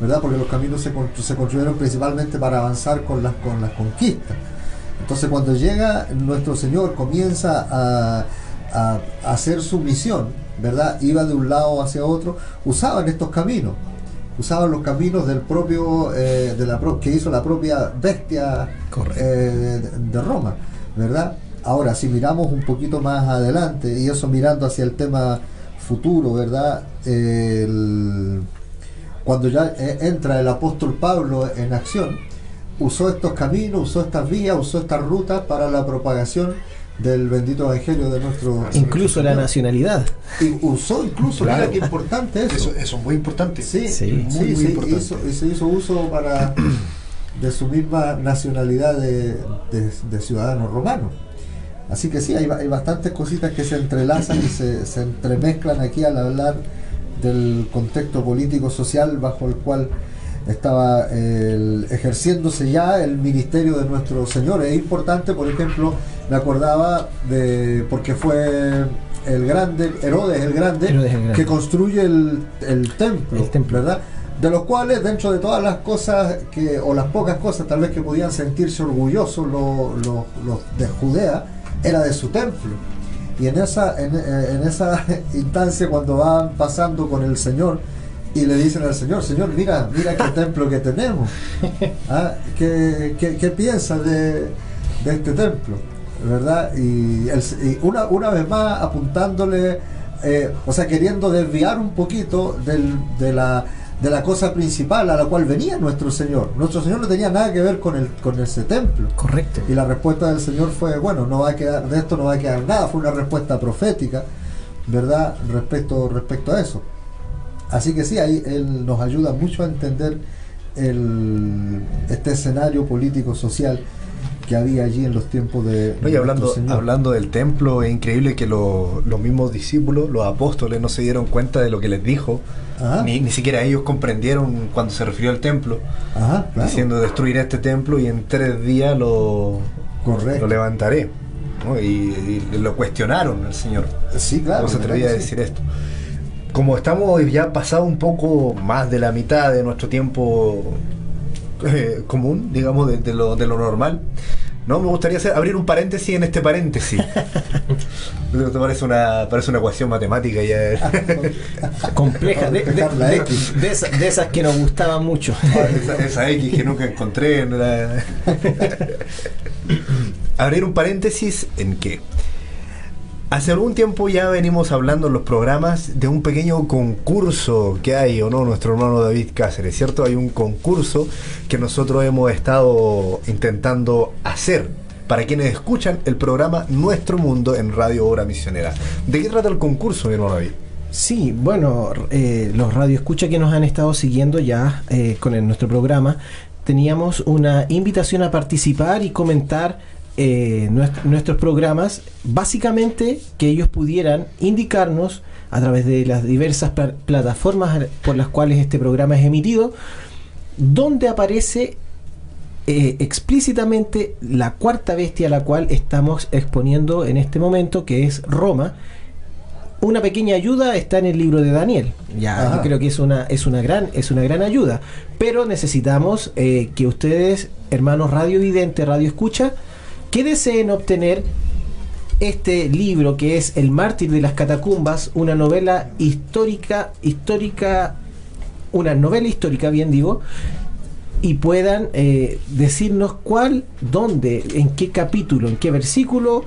S2: ¿verdad? Porque los caminos se, se construyeron principalmente para avanzar con las, con las conquistas. Entonces cuando llega nuestro Señor, comienza a, hacer su misión, ¿verdad? Iba de un lado hacia otro, usaban estos caminos, usaban los caminos del propio, eh, de la que hizo la propia bestia eh, de, Roma, ¿verdad? Ahora, si miramos un poquito más adelante, y eso mirando hacia el tema futuro, ¿verdad? el, cuando ya eh, entra el apóstol Pablo en acción, usó estos caminos, usó estas vías, usó estas rutas para la propagación del bendito evangelio de nuestro
S3: incluso la nacionalidad.
S2: Y usó incluso mira qué importante eso.
S1: eso. es muy importante.
S2: Sí sí, sí, se hizo uso para [clears throat] de su misma nacionalidad de, de, ciudadanos romanos así que sí hay, hay, bastantes cositas que se entrelazan y se, se entremezclan aquí al hablar del contexto político social bajo el cual estaba ejerciéndose ya el ministerio de nuestro Señor. Es importante, por ejemplo, me acordaba de, porque fue el grande, Herodes el Grande, que construye el, templo, ¿verdad? De los cuales, dentro de todas las cosas, que, o las pocas cosas tal vez que podían sentirse orgullosos los, los de Judea, era de su templo y en esa, eh, en, esa [laughs] instancia, cuando van pasando con el Señor y le dicen al Señor, Señor, mira, mira qué templo que tenemos. [laughs] ¿Ah? ¿Qué, qué, piensas de, este templo? ¿Verdad? Y, una, una vez más apuntándole, eh, o sea, queriendo desviar un poquito del, de la de la cosa principal a la cual venía nuestro Señor. Nuestro Señor no tenía nada que ver con, el, con ese templo.
S3: Correcto.
S2: Y la respuesta del Señor fue, bueno, no va a quedar, de esto no va a quedar nada, fue una respuesta profética, ¿verdad? Respecto, respecto a eso. Así que sí, ahí Él nos ayuda mucho a entender el, este escenario político, social que había allí en los tiempos de...
S1: No, y
S2: de
S1: hablando,
S2: Señor.
S1: hablando del templo, es increíble que lo- los mismos discípulos, los apóstoles, no se dieron cuenta de lo que les dijo.
S2: Ajá.
S1: Ni, ni siquiera ellos comprendieron cuando se refirió al templo,
S2: Ajá, claro.
S1: diciendo destruir este templo y en tres días lo,
S2: Correcto.
S1: lo levantaré. ¿no? Y, y lo cuestionaron al Señor.
S2: Sí, claro.
S1: ¿Cómo se
S2: ¿verdad
S1: atrevía a
S2: sí?
S1: decir esto? Como estamos ya pasado un poco más de la mitad de nuestro tiempo eh, común, digamos, de, de lo, de lo normal, ¿no? Me gustaría hacer, abrir un paréntesis en este paréntesis. [laughs] Esto parece una, parece una ecuación matemática ya. [laughs]
S3: Compleja, de, esa- de esas que nos gustaban mucho.
S1: esa, esa X que nunca encontré. en la- [laughs] Abrir un paréntesis en que hace algún tiempo ya venimos hablando en los programas de un pequeño concurso que hay, ¿o no? Nuestro hermano David Cáceres, ¿cierto? Hay un concurso que nosotros hemos estado intentando hacer para quienes escuchan el programa Nuestro Mundo en Radio Obra Misionera. ¿De qué trata el concurso, mi hermano David?
S3: Sí, bueno, eh, los radioescuchas que nos han estado siguiendo ya eh, con nuestro programa, teníamos una invitación a participar y comentar eh, nuest- nuestros programas, básicamente que ellos pudieran indicarnos a través de las diversas pla- plataformas por las cuales este programa es emitido, dónde aparece eh, explícitamente la cuarta bestia a la cual estamos exponiendo en este momento, que es Roma. Una pequeña ayuda está en el libro de Daniel. Ya, yo creo que es una, es una gran, es una gran ayuda. Pero necesitamos eh, que ustedes, hermanos radio vidente, radio escucha, que deseen obtener este libro que es El mártir de las catacumbas, una novela histórica, histórica, una novela histórica, bien digo, y puedan eh, decirnos cuál, dónde, en qué capítulo, en qué versículo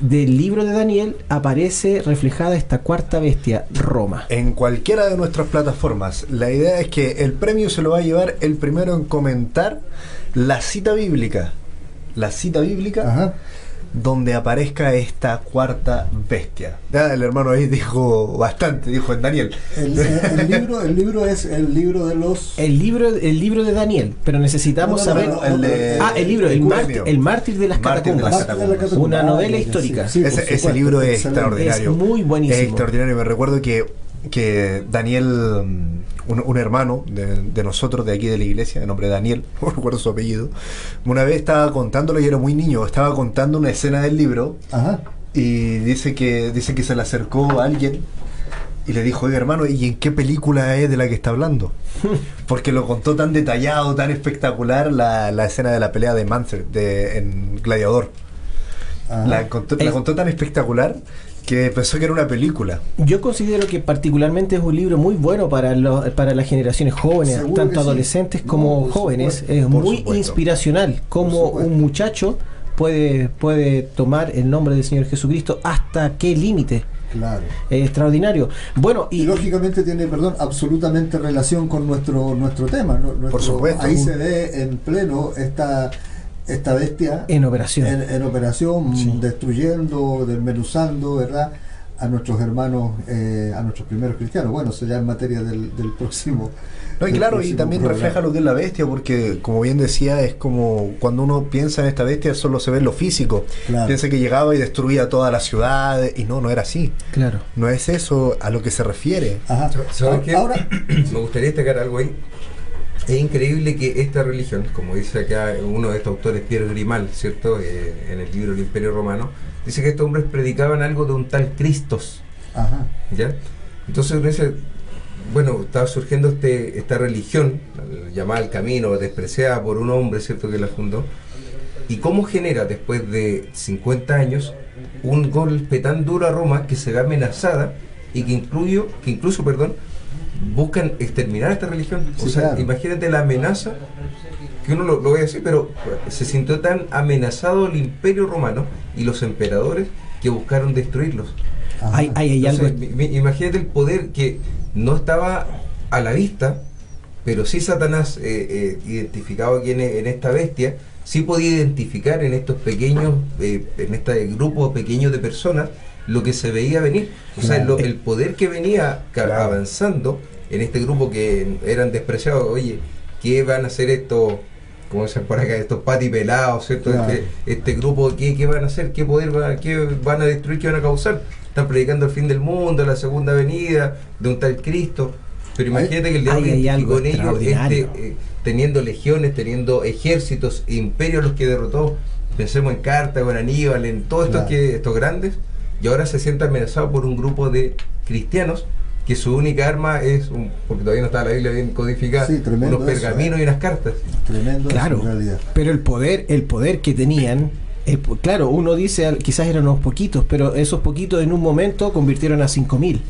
S3: del libro de Daniel aparece reflejada esta cuarta bestia, Roma.
S1: En cualquiera de nuestras plataformas. La idea es que el premio se lo va a llevar el primero en comentar la cita bíblica. La cita bíblica
S2: Ajá.
S1: donde aparezca esta cuarta bestia. Ya, el hermano ahí dijo bastante, dijo en Daniel.
S2: El, el- el libro, el libro es el libro de los...
S3: El libro, el libro de Daniel, pero necesitamos
S2: No, no, no,
S3: saber...
S2: no,
S1: el de-
S3: ah, el libro, el, mártir, el mártir de las
S1: Mártir de las
S3: catacumbas. Una
S2: Ah,
S3: novela histórica.
S2: sí, sí, por
S1: ese, libro es
S2: excelente.
S1: extraordinario.
S3: Es muy buenísimo.
S1: Es extraordinario. Me recuerdo que, que Daniel, mm, un, un hermano de, de nosotros, de aquí de la iglesia, de nombre Daniel, [laughs] no recuerdo su apellido, una vez estaba contándolo y era muy niño, estaba contando una escena del libro
S2: Ajá.
S1: y dice que, dice que se le acercó a alguien y le dijo, oye hermano, ¿y en qué película es de la que está hablando? [laughs] Porque lo contó tan detallado, tan espectacular la, la escena de la pelea de Manser de, en Gladiador. La contó, la contó tan espectacular que pensó que era una película.
S3: Yo considero que particularmente es un libro muy bueno para, los- para las generaciones jóvenes,
S2: Seguro
S3: tanto
S2: sí.
S3: adolescentes
S2: No,
S3: como jóvenes.
S2: supuesto,
S3: es
S1: por
S3: muy
S1: supuesto.
S3: inspiracional como un muchacho puede, puede tomar el nombre del Señor Jesucristo hasta qué límite.
S2: Claro.
S3: Es extraordinario. Bueno,
S2: Y
S3: y
S2: lógicamente tiene, perdón, absolutamente relación con nuestro nuestro tema. ¿no? Nuestro-
S1: Por supuesto.
S2: Ahí se ve en pleno esta, esta bestia
S3: en operación.
S2: en, en operación,
S3: Sí.
S2: destruyendo, desmenuzando, ¿verdad? A nuestros hermanos, eh, a nuestros primeros cristianos. Bueno, eso ya en materia del, del próximo.
S1: No, y claro, y también
S2: programa.
S1: refleja lo que es la bestia, porque como bien decía, es como cuando uno piensa en esta bestia solo se ve lo físico.
S2: Claro.
S1: Piensa que llegaba y destruía toda la ciudad, y no, no era así.
S3: Claro.
S1: No es eso a lo que se refiere.
S2: Ajá.
S4: ¿Sabes qué?
S2: Ahora, [clears throat]
S4: Me gustaría destacar algo ahí. Es increíble que esta religión, como dice acá uno de estos autores, Pierre Grimal, ¿cierto? Eh, en el libro El Imperio Romano, dice que estos hombres predicaban algo de un tal Cristos,
S2: ajá.
S4: ¿ya? Entonces dice, bueno, estaba surgiendo este, esta religión, llamada el camino, despreciada por un hombre, ¿cierto?, que la fundó. ¿Y cómo genera, después de 50 años, un golpe tan duro a Roma que se ve amenazada y que, incluyo, que incluso, perdón, buscan exterminar esta religión? o sea,
S2: claro.
S4: imagínate la amenaza, que uno lo, lo ve así, pero se sintió tan amenazado el imperio romano y los emperadores que buscaron destruirlos.
S3: Hay, hay, hay algo.
S4: Entonces, mi- mi- imagínate el poder que no estaba a la vista, pero sí Satanás, eh, eh, identificado aquí en, en, esta bestia, sí podía identificar en estos pequeños, eh, en este grupo pequeño de personas, lo que se veía venir. O sea, lo, el poder que venía avanzando en este grupo que eran despreciados, oye, ¿qué van a hacer estos, como dicen por acá, estos patipelados, ¿cierto? Este, este, grupo, ¿qué, ¿qué, van a hacer? ¿Qué poder van, qué van a destruir? ¿Qué van a causar? Están predicando el fin del mundo, la segunda venida de un tal Cristo. Pero imagínate que el diablo identificó en ellos este, eh, teniendo legiones, teniendo ejércitos, imperios los que derrotó. Pensemos en Cartago, en Aníbal, en todos estos, que, estos grandes. Y ahora se siente amenazado por un grupo de cristianos que su única arma es, un, porque todavía no está la Biblia bien codificada, unos pergaminos
S3: ¿eh?
S4: y unas cartas.
S3: Tremendo claro, pero el poder, el poder que tenían claro, uno dice quizás eran unos poquitos, pero esos poquitos en un momento convirtieron a 5000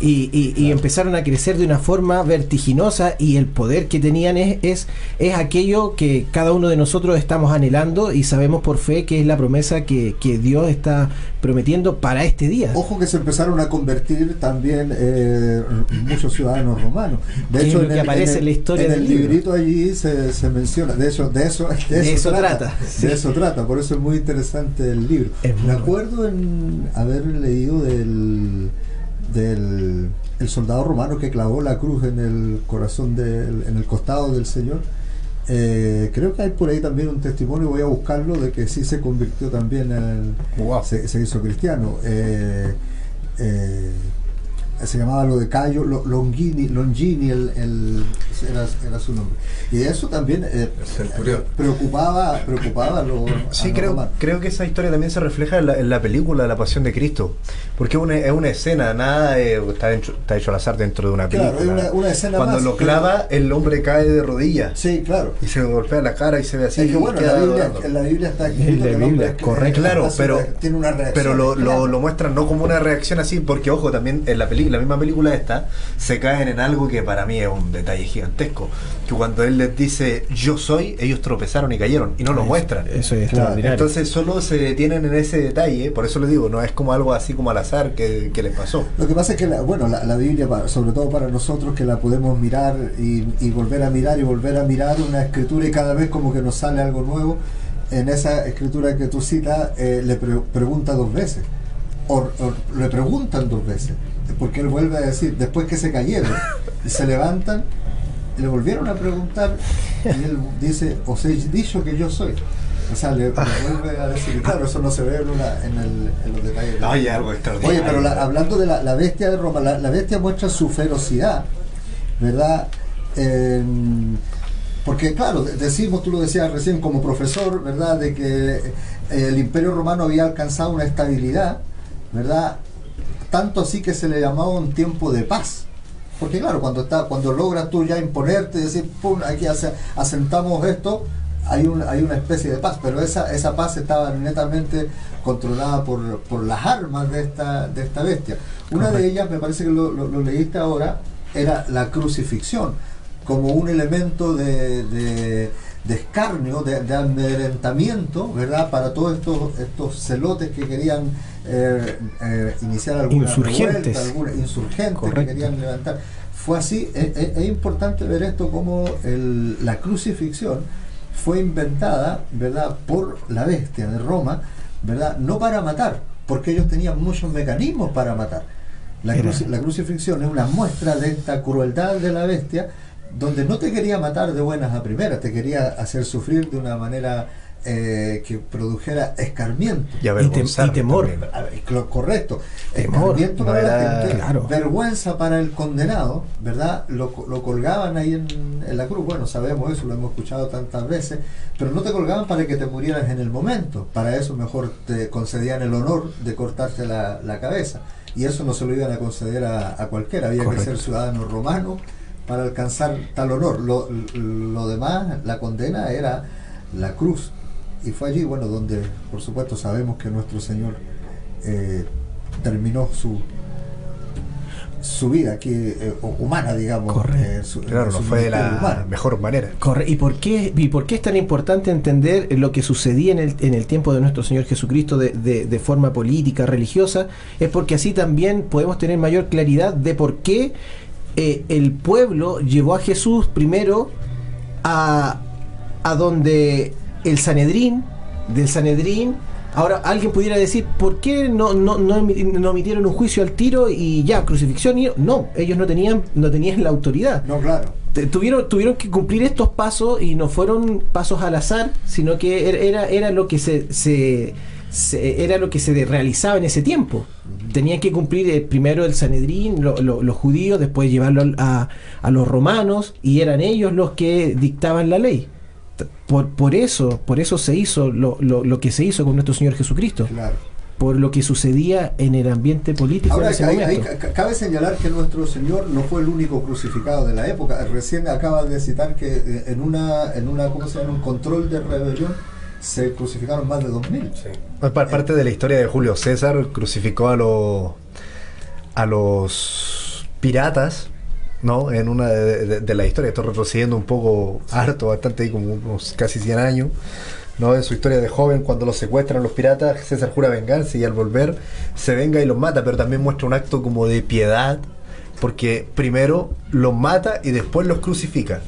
S3: y, empezaron a crecer de una forma vertiginosa y el poder que tenían es, es, es, aquello que cada uno de nosotros estamos anhelando y sabemos por fe que es la promesa que, Dios está prometiendo para este día.
S2: Ojo que se empezaron a convertir también eh, muchos ciudadanos romanos. De hecho,
S3: en aparece en la historia
S2: en el librito allí se, se, menciona, de eso, de eso, [laughs] de eso, trata. De eso trata, por eso es muy interesante el libro. Me acuerdo en haber leído del del el soldado romano que clavó la cruz en el corazón del, en el costado del Señor. Eh, creo que hay por ahí también un testimonio, voy a buscarlo, de que sí se convirtió también en se, se, hizo cristiano. Eh, eh, se llamaba lo de Cayo Longini, Longini el, era, su nombre. Y eso también eh, preocupaba, preocupaba a los.
S1: Sí, creo, creo que esa historia también se refleja en la, película La Pasión de Cristo, porque es una, es una escena, nada está, hecho, está hecho al azar dentro de una película.
S2: una, escena
S1: Cuando lo clava, el hombre cae de rodillas.
S2: Sí, claro.
S1: Y se golpea la cara y se ve así.
S2: que bueno, la Biblia, en la Biblia está escrito
S3: en la Biblia, correcto.
S1: Claro, pero,
S2: tiene una reacción,
S1: pero lo, lo, lo muestran no como una reacción así, porque ojo, también en la película la misma película esta, se caen en algo que para mí es un detalle gigantesco. Que cuando él les dice yo soy, ellos tropezaron y cayeron y no lo muestran.
S3: Eso es
S1: Entonces solo se detienen en ese detalle, por eso les digo, no es como algo así como al azar que, que les pasó.
S2: Lo que pasa es que, la, bueno, la, Biblia, sobre todo para nosotros que la podemos mirar y, volver a mirar y volver a mirar una escritura y cada vez como que nos sale algo nuevo, en esa escritura que tú citas eh, le pregunta dos veces. o, le preguntan dos veces porque él vuelve a decir, después que se cayeron y se levantan, le volvieron a preguntar y él dice, os he dicho que yo soy. O sea, le, vuelve a decir, claro, eso no se ve en, en, los detalles.
S1: Hay algo
S2: extraordinario. Oye, pero hablando de la, bestia de Roma, la, bestia muestra su ferocidad, ¿verdad? porque claro, decimos, tú lo decías recién como profesor, ¿verdad? De que eh, el imperio romano había alcanzado una estabilidad, ¿verdad? Tanto así que se le llamaba un tiempo de paz. Porque claro, cuando está, cuando logras tú ya imponerte y decir, pum, aquí asentamos esto, hay, un, hay una especie de paz, pero esa, esa paz estaba netamente controlada por, por las armas de esta, de esta bestia. Una de ellas, me parece que lo, lo, leíste ahora, era la crucifixión, como un elemento de, de, escarnio, de, de, amedrentamiento, ¿verdad? Para todos estos, estos celotes que querían eh, eh, iniciar alguna
S3: insurgentes,
S2: alguna insurgente que querían levantar. Fue así, es, importante ver esto como la crucifixión fue inventada, ¿verdad?, por la bestia de Roma, ¿verdad?, no para matar, porque ellos tenían muchos mecanismos para matar. La, la crucifixión es una muestra de esta crueldad de la bestia, donde no te quería matar de buenas a primeras, te quería hacer sufrir de una manera eh, que produjera escarmiento
S3: y, temor.
S2: correcto. escarmiento para la gente, vergüenza para el condenado, ¿verdad? Lo, colgaban ahí en, la cruz. Bueno, sabemos eso, lo hemos escuchado tantas veces, pero no te colgaban para que te murieras en el momento. Para eso mejor te concedían el honor de cortarte la, cabeza. Y eso no se lo iban a conceder a, cualquiera, había que ser ciudadano romano para alcanzar tal honor. Lo, lo demás, la condena era la cruz y fue allí, bueno, donde por supuesto sabemos que nuestro Señor eh, terminó su su vida aquí eh, humana, digamos.
S1: Eh, claro, no fue de la mejor manera.
S3: Corre. ¿Y por, qué, ¿Y por qué es tan importante entender lo que sucedía en el, en el tiempo de nuestro Señor Jesucristo de, de, de, forma política, religiosa? Es porque así también podemos tener mayor claridad de por qué eh, el pueblo llevó a Jesús primero a, a donde el Sanedrín, del Sanedrín, ahora alguien pudiera decir, ¿por qué no, no, no, no emitieron un juicio al tiro y ya, crucifixión? Y, no, ellos no tenían, no tenían la autoridad.
S2: No, claro.
S3: Tuvieron, tuvieron que cumplir estos pasos y no fueron pasos al azar, sino que er- era, era lo que se, se- se- era lo que se realizaba en ese tiempo. Tenían que cumplir eh, primero el Sanedrín, lo- lo- los judíos, después llevarlo a, a los romanos, y eran ellos los que dictaban la ley. Por, por eso, por eso se hizo lo, lo- lo que se hizo con nuestro Señor Jesucristo,
S2: Claro.
S3: por lo que sucedía en el ambiente político
S2: Ahora,
S3: en ese momento.
S2: cabe señalar que nuestro Señor no fue el único crucificado de la época. Recién acaba de citar que eh, en una, en una, ¿cómo se llama? un control de rebelión se crucificaron más de 2.000.
S1: Pa- Parte de la historia de Julio César crucificó a los a los piratas, ¿no? En una de, de- de la historia, estoy retrocediendo un poco harto, bastante, como unos casi 100 años, ¿no? En su historia de joven, cuando los secuestran los piratas, César jura vengarse y al volver se venga y los mata, pero también muestra un acto como de piedad, porque primero los mata y después los crucifica.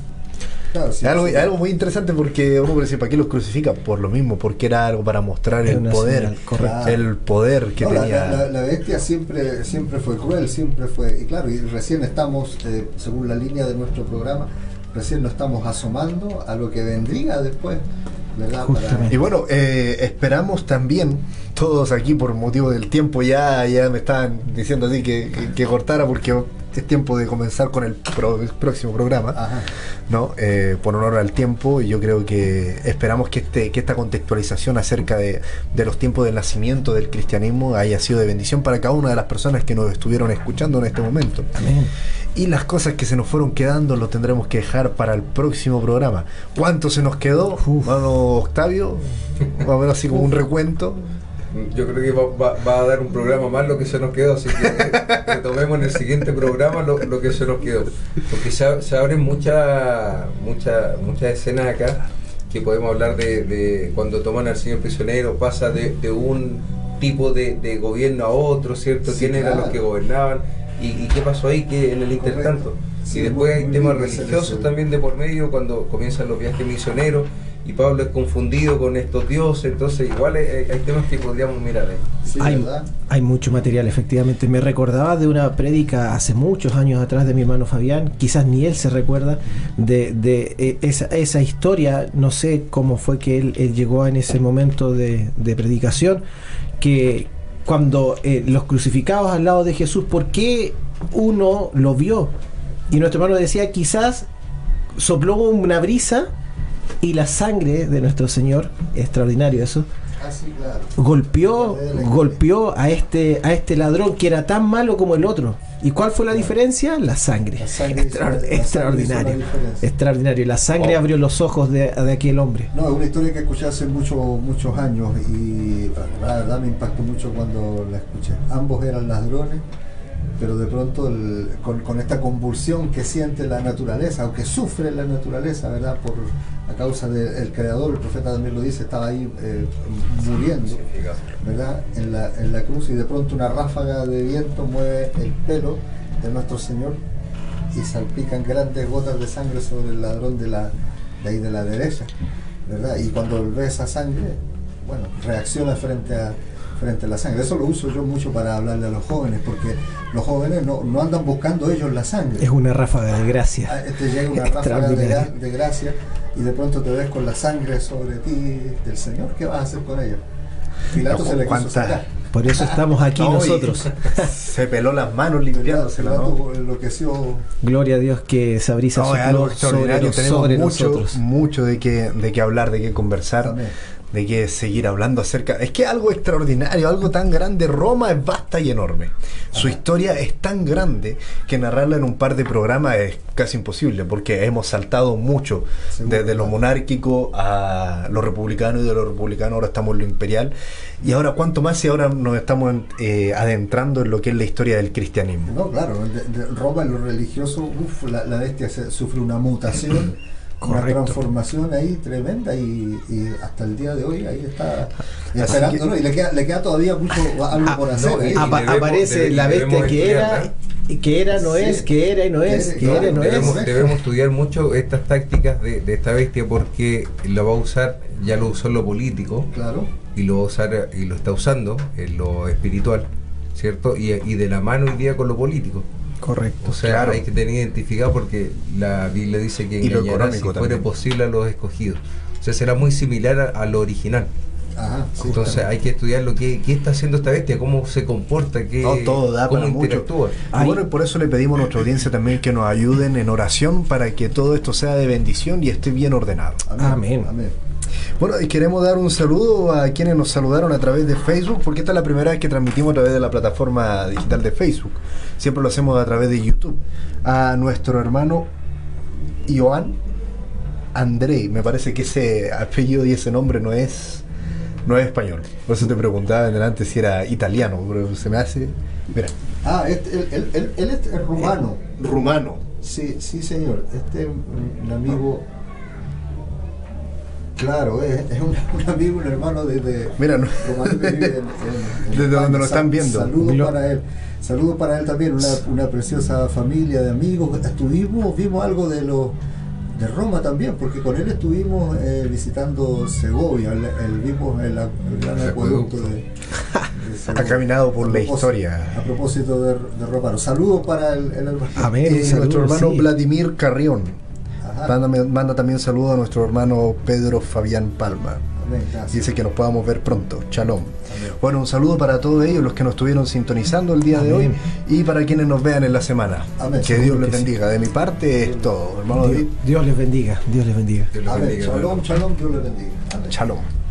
S2: Claro, sí,
S1: Es algo,
S2: sí.
S1: algo muy interesante porque uno puede decir, ¿para qué los crucifica? Por lo mismo, porque era algo para mostrar el poder,
S3: señal, correcto.
S1: el poder que
S2: No,
S1: tenía.
S2: la- la bestia siempre, siempre fue cruel, siempre fue. Y claro, y recién estamos, eh, según la línea de nuestro programa, recién nos estamos asomando a lo que vendría después.
S1: Y bueno, eh, esperamos también, todos aquí por motivo del tiempo, ya, ya me estaban diciendo así que, que- que cortara porque es tiempo de comenzar con el pro- el próximo programa.
S2: Ajá.
S1: ¿no? Eh, por honor al tiempo, y yo creo que esperamos que, este, que esta contextualización acerca de, de los tiempos del nacimiento del cristianismo haya sido de bendición para cada una de las personas que nos estuvieron escuchando en este momento.
S3: Amén.
S1: Y las cosas que se nos fueron quedando lo tendremos que dejar para el próximo programa. ¿Cuánto se nos quedó?
S3: Uf.
S1: Mano Octavio, más o menos así como un recuento.
S4: Yo creo que va, va- va a dar un programa más lo que se nos quedó, así que [laughs] retomemos en el siguiente programa lo, lo que se nos quedó. Porque se, se abren muchas muchas muchas escenas acá que podemos hablar de, de cuando toman al señor prisionero, pasa de, de un tipo de, de gobierno a otro, ¿cierto?
S2: Sí,
S4: ¿Quiénes eran
S2: claro.
S4: los que gobernaban? ¿Y, y qué pasó ahí que en el intertanto?
S2: Sí,
S4: y después hay temas religiosos también de por medio cuando comienzan los viajes misioneros y Pablo es confundido con estos dioses, entonces igual hay, hay temas que podríamos mirar ahí.
S2: Sí,
S3: hay, mucho material, efectivamente. Me recordaba de una prédica hace muchos años atrás de mi hermano Fabián, quizás ni él se recuerda, de, de, eh, esa, esa historia, no sé cómo fue que él, él llegó en ese momento de, de predicación, que cuando eh, los crucificados al lado de Jesús, ¿por qué uno lo vio? Y nuestro hermano decía, quizás sopló una brisa y la sangre de nuestro Señor, extraordinario eso,
S2: Ah, sí, claro.
S3: golpeó golpeó a este a este ladrón que era tan malo como el otro y cuál fue la diferencia la sangre,
S2: La sangre sangre hizo
S3: extraordinario
S2: la diferencia.
S3: extraordinario la sangre
S4: Oh.
S3: abrió los ojos de, de aquel hombre
S2: No, es una historia que escuché hace mucho, muchos años y la verdad me impactó mucho cuando la escuché. Ambos eran ladrones, pero de pronto el- con, con esta convulsión que siente la naturaleza o que sufre la naturaleza, ¿verdad? Por a causa del creador, el profeta también lo dice, estaba ahí eh, muriendo. ¿verdad? En la, en la cruz y de pronto una ráfaga de viento mueve el pelo de nuestro Señor y salpican grandes gotas de sangre sobre el ladrón de la, de ahí de la derecha, ¿verdad? Y cuando ve esa sangre, bueno, reacciona frente a, frente a la sangre. Eso lo uso yo mucho para hablarle a los jóvenes, porque los jóvenes no, no andan buscando ellos la sangre.
S3: es una ráfaga de
S2: Ah,
S3: gracia
S2: Te llega una ráfaga de, de gracia y de pronto te ves con la sangre sobre ti del Señor. ¿Qué vas a hacer con ella? Pilato se le quiso
S1: ¿Cuánta-
S2: sacar.
S3: por eso estamos aquí
S1: No,
S3: nosotros [laughs]
S1: Se peló las manos limpiándosela,
S2: Pilato
S1: ¿no?
S2: enloqueció.
S3: gloria a Dios que esa brisa
S1: No, es
S3: sopló
S1: algo
S3: sobre,
S1: extraordinario.
S3: nos-
S1: Tenemos
S3: sobre
S1: mucho,
S3: nosotros
S1: mucho de qué, de qué hablar, de qué conversar,
S2: Amén.
S1: De qué seguir hablando acerca. Es que algo extraordinario, algo tan grande. Roma es vasta y enorme. Su historia es tan grande que narrarla en un par de programas es casi imposible, porque hemos saltado mucho desde lo monárquico a lo republicano y de lo republicano ahora estamos en lo imperial. Y ahora, ¿cuánto más si ahora nos estamos eh, adentrando en lo que es la historia del cristianismo?
S2: No, claro, de, de Roma en lo religioso, uf, la, la bestia se- sufre una mutación, [clears throat] una transformación ahí tremenda y, y hasta el día de hoy ahí está ¿no? Y le queda, le queda todavía mucho algo
S3: Ah,
S2: por hacer.
S3: no, apa-
S4: debemos-
S3: aparece la bestia que era que era, no
S2: Sí.
S3: es, que era y no es, que
S2: no,
S3: era y no
S4: debemos,
S3: es.
S4: debemos estudiar mucho estas tácticas de, de esta bestia porque lo va a usar, ya lo usó en lo político
S2: Claro.
S4: y lo va a usar y lo está usando en lo espiritual, ¿cierto? Y, y de la mano hoy día con lo político.
S3: Correcto.
S4: O sea,
S1: Claro.
S4: hay que tener identificado porque la Biblia dice que
S1: Y lo
S4: engañará si
S1: económico
S4: fuere
S1: también.
S4: posible a los escogidos. O sea, será muy similar a, a lo original.
S2: Ajá. sí,
S4: Entonces hay que estudiar lo que qué está haciendo esta bestia, cómo se comporta, qué,
S1: No, todo da
S4: cómo
S1: para mucho.
S4: interactúa.
S1: Y
S3: Ay.
S1: bueno, y por eso le pedimos a nuestra audiencia también que nos ayuden en oración para que todo esto sea de bendición y esté bien ordenado.
S3: Amén.
S2: Amén.
S1: Bueno, y queremos dar un saludo a quienes nos saludaron a través de Facebook, porque esta es la primera vez que transmitimos a través de la plataforma digital de Facebook. Siempre lo hacemos a través de YouTube. A nuestro hermano Ioan Andrei, me parece que ese apellido y ese nombre no es no es español. Por eso te preguntaba en delante si era italiano, pero se me hace. Mira,
S2: Ah, este, él, él, él, él es rumano.
S1: rumano.
S2: Sí, sí, señor. Este es un amigo. Claro, es, es un, [laughs] un amigo, un hermano de. de
S1: Mira, no-
S2: rumano que vive en- en- en [laughs]
S1: Desde
S2: España.
S1: donde nos están viendo.
S2: Saludos para él. Saludos para él también, una, una preciosa familia de amigos. Estuvimos, vimos algo de los de Roma también, porque con él estuvimos eh, visitando Segovia, el, el- vimos el, el gran acueducto de. [laughs]
S1: Ha caminado por
S2: A
S1: la historia.
S2: A propósito de, de Romano. Saludos para el, el hermano.
S3: Amén.
S1: Y
S3: un saludo,
S1: nuestro hermano
S3: sí.
S1: Vladimir Carrión. Manda, manda también saludo a nuestro hermano Pedro Fabián Palma.
S2: Amén.
S1: Dice que nos podamos ver pronto. Shalom.
S2: Amén.
S1: Bueno, un saludo para todos ellos, los que nos estuvieron sintonizando el día de hoy y para quienes nos vean en la semana.
S2: Amén.
S1: Que Dios les
S3: que sí.
S1: bendiga. De mi parte es todo, hermano
S3: Dios,
S1: David.
S3: Dios les bendiga, Dios les bendiga.
S4: Dios bendiga,
S2: Shalom,
S4: hermano.
S2: shalom, Dios le bendiga. Amén.
S1: Shalom.